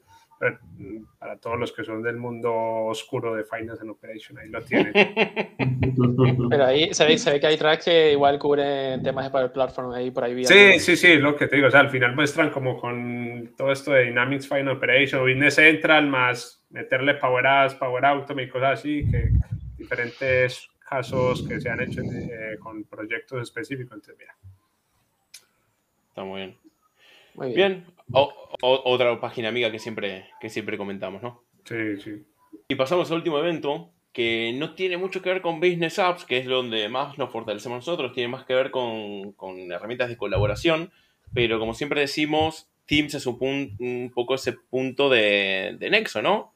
para todos los que son del mundo oscuro de Finance and Operation, ahí lo tienen. Pero ahí se ve, se ve, que hay tracks que igual cubren temas de Power Platform ahí por ahí. Sí, sí, sí, lo que te digo, o sea, al final muestran como con todo esto de Dynamics Finance Operation, Business Central, más meterle Power Apps, Power Automate y cosas así, que diferentes casos que se han hecho eh, con proyectos específicos. Entonces, mira. Está muy bien. Muy bien. otra página amiga que siempre, que siempre comentamos, ¿no? Sí, sí. Y pasamos al último evento, que no tiene mucho que ver con Business Apps, que es donde más nos fortalecemos nosotros, tiene más que ver con, con herramientas de colaboración, pero como siempre decimos, Teams es un, un poco ese punto de, de nexo, ¿no?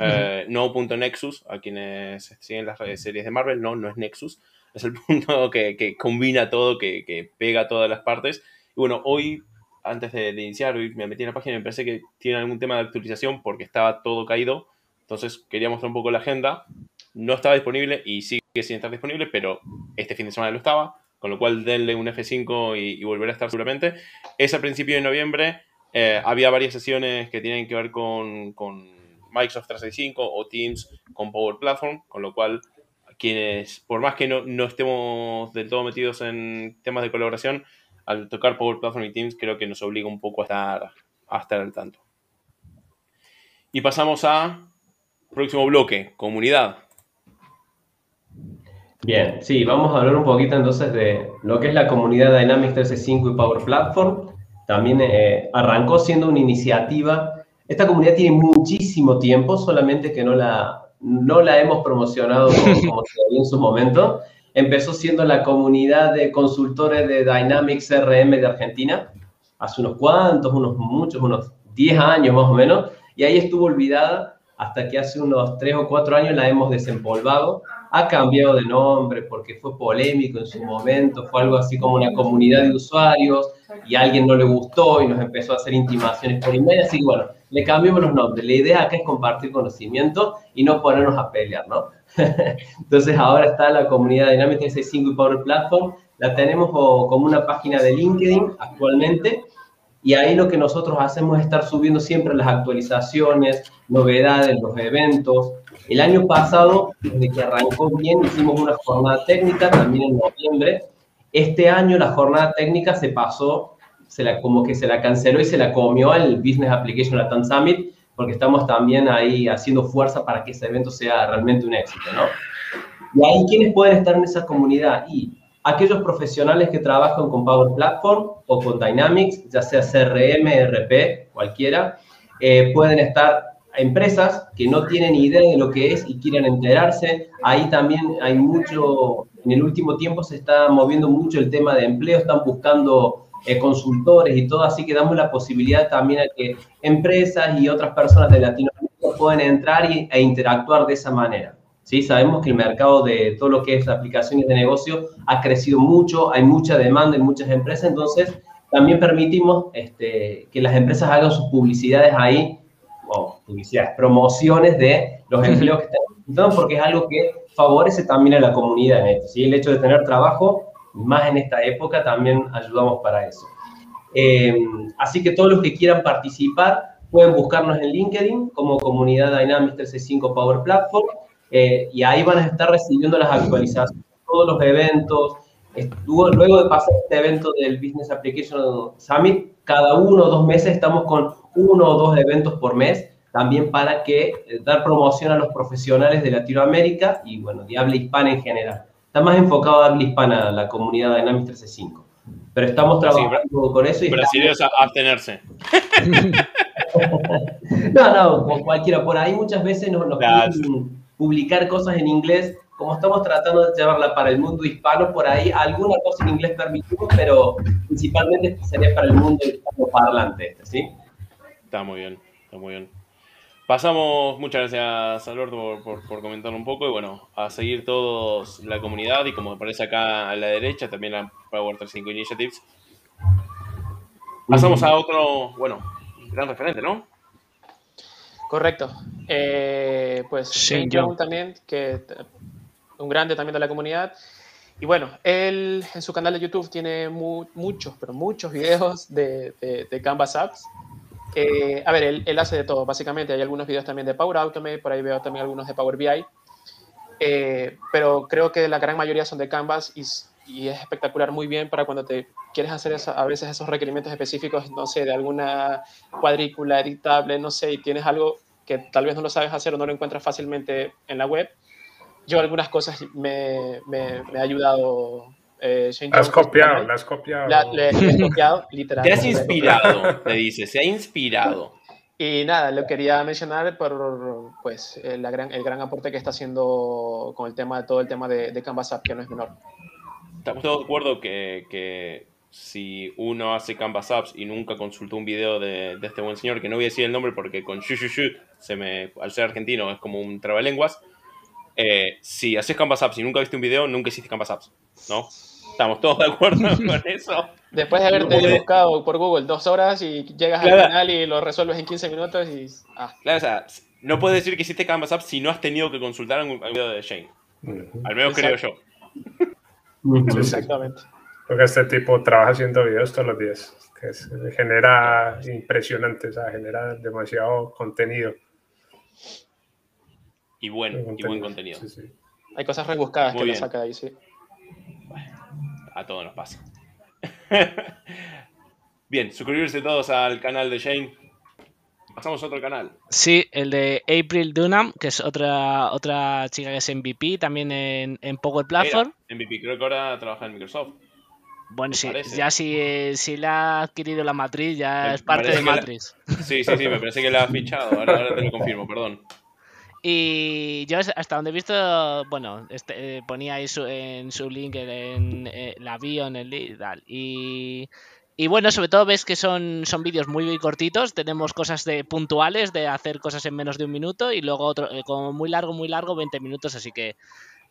Eh, no punto Nexus, a quienes siguen las series de Marvel, no, no es Nexus, es el punto que, que combina todo, que, que, pega todas las partes. Y bueno, hoy antes de, iniciar, hoy me metí en la página y me parece que tiene algún tema de actualización porque estaba todo caído. Entonces quería mostrar un poco la agenda. No estaba disponible y sigue sin estar disponible, pero este fin de semana lo estaba. Con lo cual denle un F5 y, volverá a estar seguramente. Es a principio de noviembre. Eh, había varias sesiones que tienen que ver con, con Microsoft 365 o Teams con Power Platform. Con lo cual quienes, por más que no, no estemos del todo metidos en temas de colaboración, al tocar Power Platform y Teams creo que nos obliga un poco a estar, a estar al tanto. Y pasamos a próximo bloque, comunidad. Bien, sí, vamos a hablar un poquito entonces de lo que es la comunidad Dynamics 365 y Power Platform. También eh, arrancó siendo una iniciativa. Esta comunidad tiene muchísimo tiempo, solamente que no la, no la hemos promocionado como, se en su momento empezó siendo la comunidad de consultores de Dynamics CRM de Argentina, hace unos cuantos, unos muchos, unos 10 años más o menos, y ahí estuvo olvidada hasta que hace unos 3 o 4 años la hemos desempolvado. Ha cambiado de nombre porque fue polémico en su momento, fue algo así como una comunidad de usuarios y a alguien no le gustó y nos empezó a hacer intimaciones por email, así que bueno, le cambiamos los nombres. La idea acá es compartir conocimiento y no ponernos a pelear, ¿no? Entonces ahora está la comunidad Dynamics 365 y Power Platform, la tenemos como una página de LinkedIn actualmente y ahí lo que nosotros hacemos es estar subiendo siempre las actualizaciones, novedades, los eventos. El año pasado, desde que arrancó bien, hicimos una jornada técnica también en noviembre. Este año la jornada técnica se pasó, se la, como que se la canceló y se la comió al Business Application Latam Summit porque estamos también ahí haciendo fuerza para que ese evento sea realmente un éxito, ¿no? Y ahí, ¿quiénes pueden estar en esa comunidad? Y aquellos profesionales que trabajan con Power Platform o con Dynamics, ya sea CRM, RP, cualquiera, eh, pueden estar empresas que no tienen idea de lo que es y quieren enterarse. Ahí también hay mucho, en el último tiempo se está moviendo mucho el tema de empleo, están buscando eh, consultores y todo, así que damos la posibilidad también a que empresas y otras personas de Latinoamérica puedan entrar y, e interactuar de esa manera. ¿sí? Sabemos que el mercado de todo lo que es aplicaciones de negocio ha crecido mucho, hay mucha demanda en muchas empresas, entonces también permitimos este, que las empresas hagan sus publicidades ahí, o publicidades, promociones de los empleos que están porque es algo que favorece también a la comunidad ¿sí? El hecho de tener trabajo más en esta época, también ayudamos para eso. Eh, así que todos los que quieran participar pueden buscarnos en LinkedIn como comunidad Dynamics 365 Power Platform eh, y ahí van a estar recibiendo las actualizaciones, todos los eventos. Luego de pasar este evento del Business Application Summit, cada uno o dos meses estamos con uno o dos eventos por mes, también para que eh, dar promoción a los profesionales de Latinoamérica y, bueno, de habla hispana en general. Está más enfocado a habla hispana la comunidad Dynamics 365. Pero estamos trabajando con eso. Y Brasileños a abstenerse. no, no, cualquiera. Por ahí muchas veces nos, nos publicar cosas en inglés. Como estamos tratando de llevarla para el mundo hispano, por ahí alguna cosa en inglés permitimos, pero principalmente sería para el mundo hispano parlante, ¿sí? Está muy bien, está muy bien. Pasamos, muchas gracias Alberto por, por, comentar un poco y bueno, a seguir todos la comunidad y como aparece acá a la derecha, también la Power 35 Initiatives. Pasamos a otro, bueno, gran referente, ¿no? Correcto. Eh, pues Shane Young también, que un grande también de la comunidad. Y bueno, él en su canal de YouTube tiene muchos, pero muchos videos de, de, Canvas Apps. Eh, a ver, él, él, hace de todo, básicamente. Hay algunos videos también de Power Automate, por ahí veo también algunos de Power BI. Eh, pero creo que la gran mayoría son de Canvas y y es espectacular, muy bien para cuando te quieres hacer a veces esos requerimientos específicos, no sé, de alguna cuadrícula editable, no sé, y tienes algo que tal vez no lo sabes hacer o no lo encuentras fácilmente en la web. Yo algunas cosas me, me, ha ayudado. Eh, has copiado, la has copiado. La, le, he copiado, literalmente. Te has inspirado, te dice, se ha inspirado. Y nada, lo quería mencionar por pues, el, la gran, el gran aporte que está haciendo con el tema, todo el tema de, de Canvas App, que no es menor estamos todos de acuerdo que, si uno hace Canvas Apps y nunca consultó un video de, este buen señor, que no voy a decir el nombre porque con shu, se me, al ser argentino es como un trabalenguas, eh, si haces Canvas Apps y nunca viste un video, nunca hiciste Canvas Apps, ¿no? Estamos todos de acuerdo con eso. Después de haberte buscado por Google dos horas y llegas al canal y lo resuelves en 15 minutos y... Ah. Claro, o sea, no puedes decir que hiciste Canvas Apps si no has tenido que consultar un video de Shane. Al menos creo yo. Exactamente. Porque este tipo trabaja haciendo videos todos los días, que genera impresionante, o sea, genera demasiado contenido. Y buen, y buen contenido. Hay cosas rebuscadas que lo saca de ahí, sí. A todos nos pasa. bien, suscribirse todos al canal de Shane. Pasamos a otro canal. Sí, el de April Dunham, que es otra otra chica que es MVP, también en, en Power Platform. MVP, creo que ahora trabaja en Microsoft. Bueno, sí, ya si, si la ha adquirido la matriz, ya es parte de Matrix. Sí, sí, sí, me parece que la ha fichado. Ahora, te lo confirmo, perdón. Y yo hasta donde he visto, bueno, este, eh, ponía ahí en su link en, eh, la bio, en el y tal. Y y bueno, sobre todo ves que son, son vídeos muy, muy cortitos. Tenemos cosas de puntuales, de hacer cosas en menos de un minuto. Y luego otro, eh, como muy largo, muy largo, 20 minutos. Así que,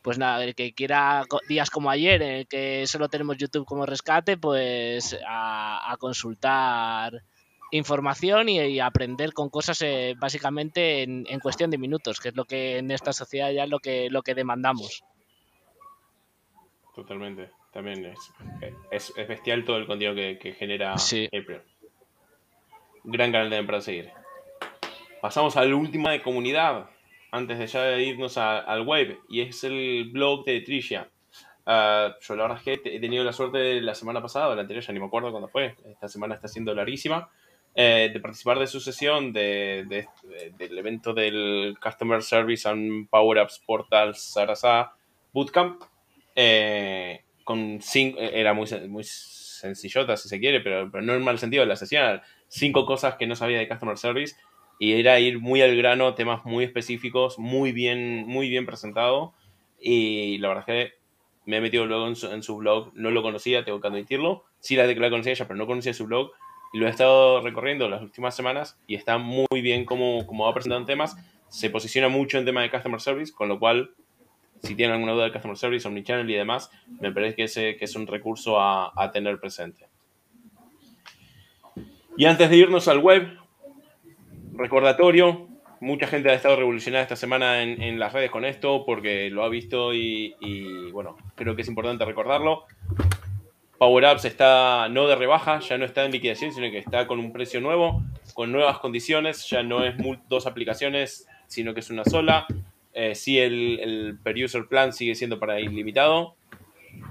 pues nada, el que quiera días como ayer, en el que solo tenemos YouTube como rescate, pues a, consultar información y, aprender con cosas eh, básicamente en, en, cuestión de minutos, que es lo que en esta sociedad ya es lo que, lo que demandamos. Totalmente también es, es, bestial todo el contenido que, genera April. Gran canal de para seguir. Pasamos al último de comunidad, antes de ya irnos al web, y es el blog de Tricia. Ah, yo la verdad es que he tenido la suerte la semana pasada, o la anterior, ya ni me acuerdo cuándo fue, esta semana está siendo larguísima, eh, de participar de su sesión de, del evento del Customer Service and Power Apps Portal Sarasa Bootcamp. Eh, con cinco, eh, era muy, muy sencillota si se quiere, pero, pero no en mal sentido de la sesión, cinco cosas que no sabía de Customer Service y era ir muy al grano, temas muy específicos, muy bien, muy bien presentado y la verdad es que me he metido luego en su, blog, no lo conocía, tengo que admitirlo, sí la, la conocía ella, pero no conocía su blog lo he estado recorriendo las últimas semanas y está muy bien como, como va presentando temas, se posiciona mucho en tema de Customer Service, con lo cual si tienen alguna duda de Customer Service, Omnichannel y demás, me parece que, ese, que es un recurso a, tener presente. Y antes de irnos al web, recordatorio, mucha gente ha estado revolucionada esta semana en, las redes con esto porque lo ha visto y, bueno, creo que es importante recordarlo. Power Apps está no de rebaja, ya no está en liquidación, sino que está con un precio nuevo, con nuevas condiciones, ya no es dos aplicaciones, sino que es una sola. Eh, sí, el, el per user plan sigue siendo para ilimitado.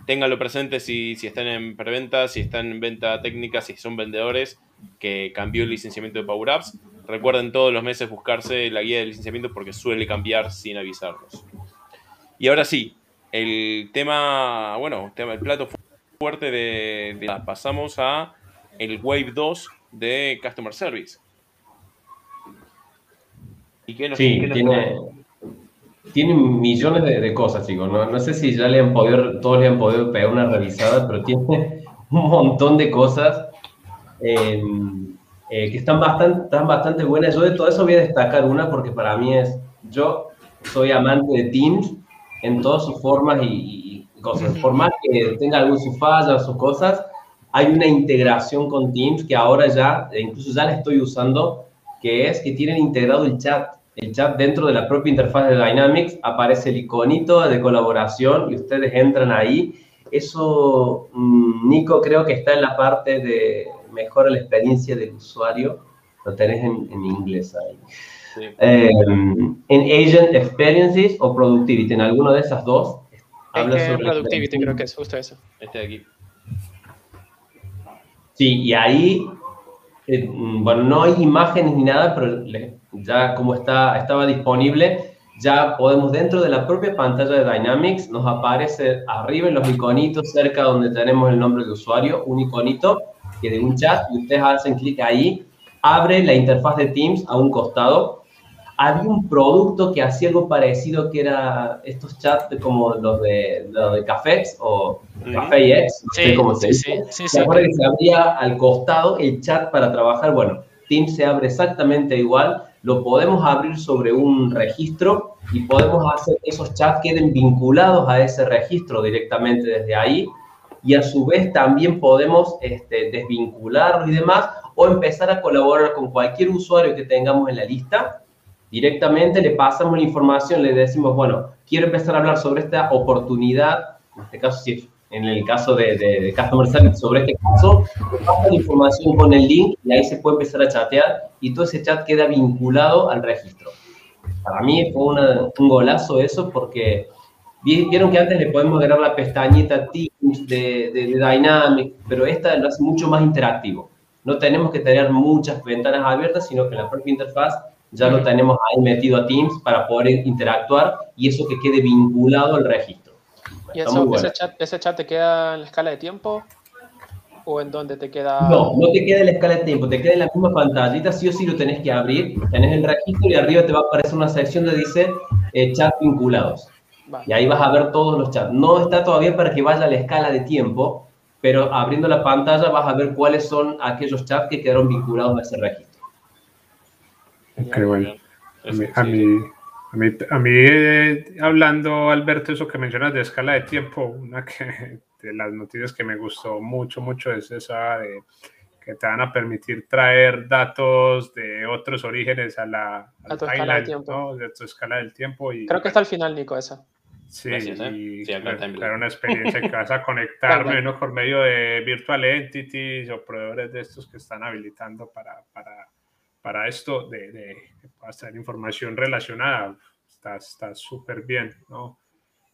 Ténganlo presente si, si están en preventa, si están en venta técnica, si son vendedores, que cambió el licenciamiento de Power Apps. Recuerden todos los meses buscarse la guía de licenciamiento porque suele cambiar sin avisarlos. Y ahora sí, el tema, bueno, tema, el plato fuerte de, de pasamos a el Wave 2 de Customer Service. ¿Y qué nos, sí, tiene, tiene, millones de, cosas, chicos. No, no, sé si ya le han podido, todos le han podido pegar una revisada, pero tiene un montón de cosas eh, eh, que están bastante, están bastante buenas. Yo de todo eso voy a destacar una porque para mí es, yo soy amante de Teams en todas sus formas y, cosas. Por más que tenga algún sus fallas, sus cosas, hay una integración con Teams que ahora ya, e incluso ya la estoy usando, que es que tienen integrado el chat. El chat dentro de la propia interfaz de Dynamics aparece el iconito de colaboración y ustedes entran ahí. Eso, mm, Nico, creo que está en la parte de mejora la experiencia del usuario. Lo tenés en, en inglés ahí. Eh, en Agent Experiences o Productivity, en alguno de esas dos. Habla sobre Productivity, creo que es justo eso. Este de aquí. Sí, y ahí, eh, bueno, no hay imágenes ni nada, pero ya como está, estaba disponible, ya podemos dentro de la propia pantalla de Dynamics, nos aparece arriba en los iconitos, cerca donde tenemos el nombre de usuario, un iconito que de un chat, y ustedes hacen clic ahí, abre la interfaz de Teams a un costado había un producto que hacía algo parecido que era estos chats como los de, los de Cafés o Café X, no sé cómo se dice. Sí, ¿Se acuerdan que se abría al costado el chat para trabajar? Bueno, Teams se abre exactamente igual, lo podemos abrir sobre un registro y podemos hacer que esos chats queden vinculados a ese registro directamente desde ahí. Y a su vez también podemos este, desvincularlos y demás o empezar a colaborar con cualquier usuario que tengamos en la lista Directamente le pasamos la información, le decimos, bueno, quiero empezar a hablar sobre esta oportunidad, en este caso, si en el caso de, de, Customer Service, sobre este caso, pasa la información con el link y ahí se puede empezar a chatear y todo ese chat queda vinculado al registro. Para mí fue un golazo eso porque vieron que antes le podemos agregar la pestañita Teams de, de, de pero esta lo hace mucho más interactivo. No tenemos que tener muchas ventanas abiertas, sino que la propia interfaz ya lo tenemos ahí metido a Teams para poder interactuar y eso que quede vinculado al registro. ¿Y eso, ese, chat, ese chat te queda en la escala de tiempo? ¿O en dónde te queda? No, no te queda en la escala de tiempo, te queda en la misma pantallita, sí o sí lo tenés que abrir, tenés el registro y arriba te va a aparecer una sección donde dice eh, chat vinculados. Y ahí vas a ver todos los chats. No está todavía para que vaya a la escala de tiempo, pero abriendo la pantalla vas a ver cuáles son aquellos chats que quedaron vinculados a ese registro. Qué bueno. A mí, a mí, a mí, eh, hablando, Alberto, eso que mencionas de escala de tiempo, una que, de las noticias que me gustó mucho, mucho es esa de que te van a permitir traer datos de otros orígenes a la a tu escala del tiempo. De tu escala del tiempo. Y, Creo que está al final, Nico, esa. Sí, ¿eh? y sí, una experiencia que vas a conectar menos por medio de virtual entities o proveedores de estos que están habilitando para, para para esto de, de hacer información relacionada. Está súper bien, ¿no?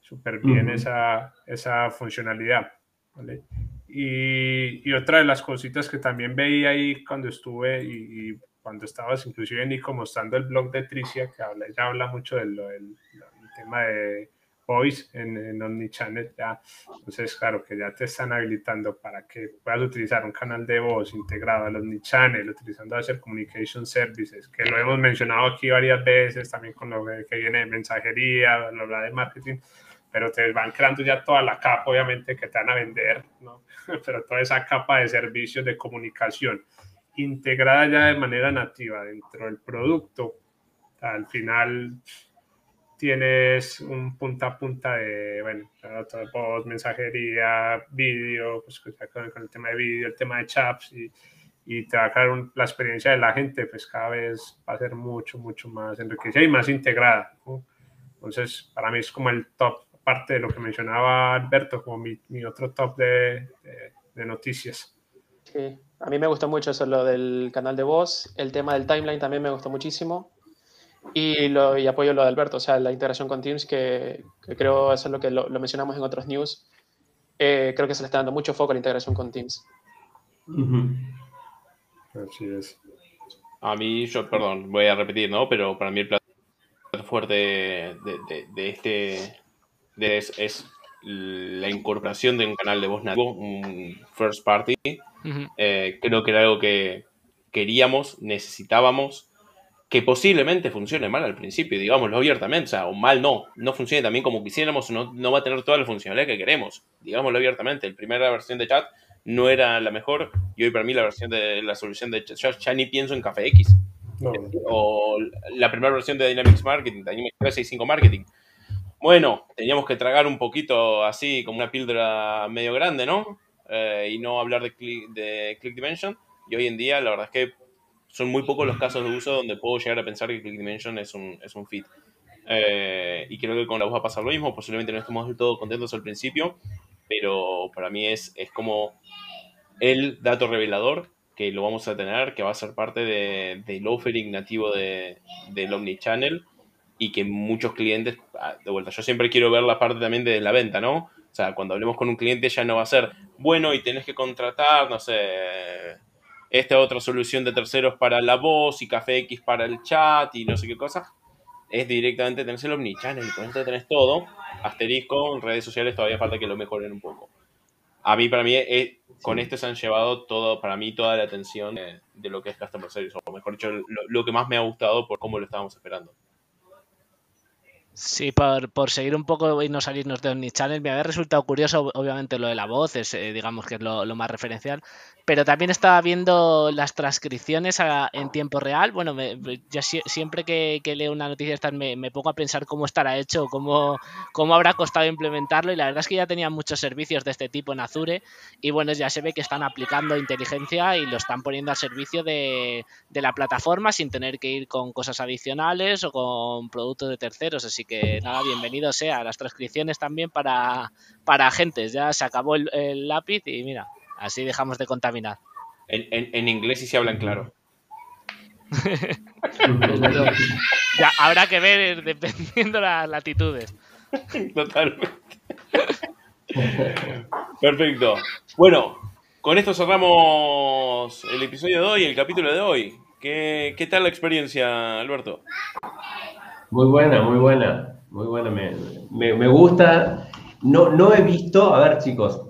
Súper bien esa, esa funcionalidad. ¿vale? Y, y, otra de las cositas que también veía ahí cuando estuve y, cuando estabas inclusive Nico mostrando el blog de Tricia, que habla, ella habla mucho del, del tema de Voice en, en Omnichannel, ya, entonces claro que ya te están habilitando para que puedas utilizar un canal de voz integrado al Omnichannel, utilizando hacer Communication Services, que lo hemos mencionado aquí varias veces, también con lo que viene de mensajería, lo de marketing, pero te van creando ya toda la capa, obviamente, que te van a vender, ¿no? pero toda esa capa de servicios de comunicación integrada ya de manera nativa dentro del producto. Al final, tienes un punta a punta de, bueno, voz, mensajería, vídeo, pues con, el tema de vídeo, el tema de chats y, y trabajar la experiencia de la gente, pues cada vez va a ser mucho, mucho más enriquecida y más integrada. Entonces, para mí es como el top, parte de lo que mencionaba Alberto, como mi, mi otro top de, de noticias. Sí, a mí me gustó mucho eso, lo del canal de voz, el tema del timeline también me gustó muchísimo. Y, lo, y apoyo lo de Alberto, o sea, la integración con Teams, que, que creo eso es lo que lo, lo mencionamos en otros news. Eh, creo que se le está dando mucho foco a la integración con Teams. Así es. A mí, yo, perdón, voy a repetir, ¿no? Pero para mí el plato fuerte de, de, de este de es, es, la incorporación de un canal de voz nativo, un first party. Uh -huh. eh, creo que era algo que queríamos, necesitábamos, que posiblemente funcione mal al principio, digámoslo abiertamente, o sea, o mal no, no funcione también como quisiéramos, no, no va a tener toda la funcionalidad que queremos, digámoslo abiertamente. La primera versión de chat no era la mejor y hoy para mí la versión de la solución de chat, ya ni pienso en Café X. No. O la primera versión de Dynamics Marketing, Dynamics 365 Marketing. Bueno, teníamos que tragar un poquito así, como una píldora medio grande, ¿no? Eh, y no hablar de click, de click Dimension. Y hoy en día, la verdad es que son muy pocos los casos de uso donde puedo llegar a pensar que Click Dimension es un, es un fit. Eh, y creo que con la voz va a pasar lo mismo. Posiblemente no estemos del todo contentos al principio, pero para mí es, es como el dato revelador que lo vamos a tener, que va a ser parte de, del offering nativo de, del Omnichannel y que muchos clientes, ah, de vuelta, yo siempre quiero ver la parte también de la venta, ¿no? O sea, cuando hablemos con un cliente ya no va a ser, bueno, y tenés que contratar, no sé, esta otra solución de terceros para la voz y Café X para el chat y no sé qué cosa. Es directamente tenés el Omnichannel, con esto tenés todo. Asterisco, en redes sociales todavía falta que lo mejoren un poco. A mí, para mí, es, con este se han llevado todo, para mí, toda la atención de, de lo que es Customer Service, o mejor dicho, lo, lo, que más me ha gustado por cómo lo estábamos esperando. Sí, por, por, seguir un poco y no salirnos de Omnichannel, me había resultado curioso, obviamente, lo de la voz, es, eh, digamos que es lo, lo, más referencial, pero también estaba viendo las transcripciones a, en tiempo real. Bueno, me, si, siempre que, leo una noticia esta me, me, pongo a pensar cómo estará hecho, cómo, cómo habrá costado implementarlo, y la verdad es que ya tenía muchos servicios de este tipo en Azure, y bueno, ya se ve que están aplicando inteligencia y lo están poniendo al servicio de, la plataforma sin tener que ir con cosas adicionales o con productos de terceros, así que nada, bienvenido sea las transcripciones también para, para agentes. Ya se acabó el, el, lápiz y mira, así dejamos de contaminar. En, en, en inglés sí se hablan claro. ya, habrá que ver dependiendo las latitudes. Totalmente. Perfecto. Bueno, con esto cerramos el episodio de hoy, el capítulo de hoy. ¿Qué, qué tal la experiencia, Alberto? Muy buena, muy buena, muy buena, me, me, me, gusta. No, no he visto, a ver chicos,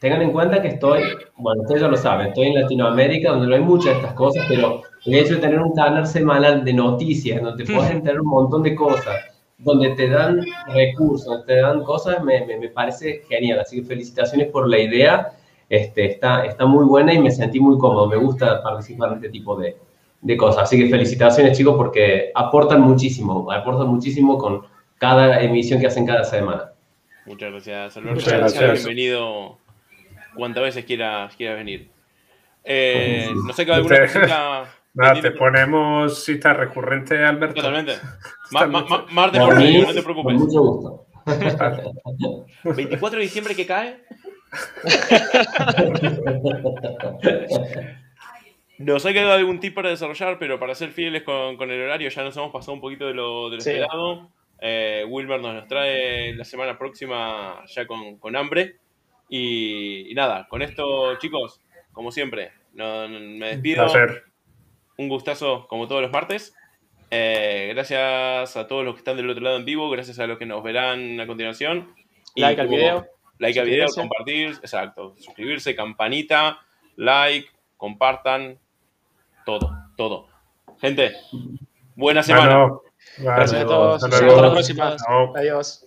tengan en cuenta que estoy, bueno, ustedes ya lo saben, estoy en Latinoamérica donde no hay muchas de estas cosas, pero el hecho de tener un canal semanal de noticias donde te puedes enterar un montón de cosas, donde te dan recursos, donde te dan cosas, me, me, me parece genial. Así que felicitaciones por la idea, este, está, está muy buena y me sentí muy cómodo, me gusta participar en este tipo de, de cosas. Así que felicitaciones, chicos, porque aportan muchísimo, aportan muchísimo con cada emisión que hacen cada semana. Muchas gracias, Alberto. Muchas gracias. Bienvenido cuantas veces quieras, quieras venir. Eh, no sé qué alguna cosita. Nada, te ponemos cita recurrente, Alberto. Totalmente. Martes por mí, no te preocupes. Con mucho gusto. 24 de diciembre que cae. Nos ha quedado algún tip para desarrollar, pero para ser fieles con, con el horario ya nos hemos pasado un poquito de lo, de lo sí. esperado. Eh, Wilmer nos, nos trae la semana próxima ya con, con hambre. Y, y, nada, con esto, chicos, como siempre, no, no, me despido. Un, un gustazo como todos los martes. Eh, gracias a todos los que están del otro lado en vivo, gracias a los que nos verán a continuación. Y like al video. Like al video, compartir, exacto, suscribirse, campanita, like, compartan, todo, todo. Gente, buena semana. Bueno, Gracias a todos. Hasta la próxima. Adiós.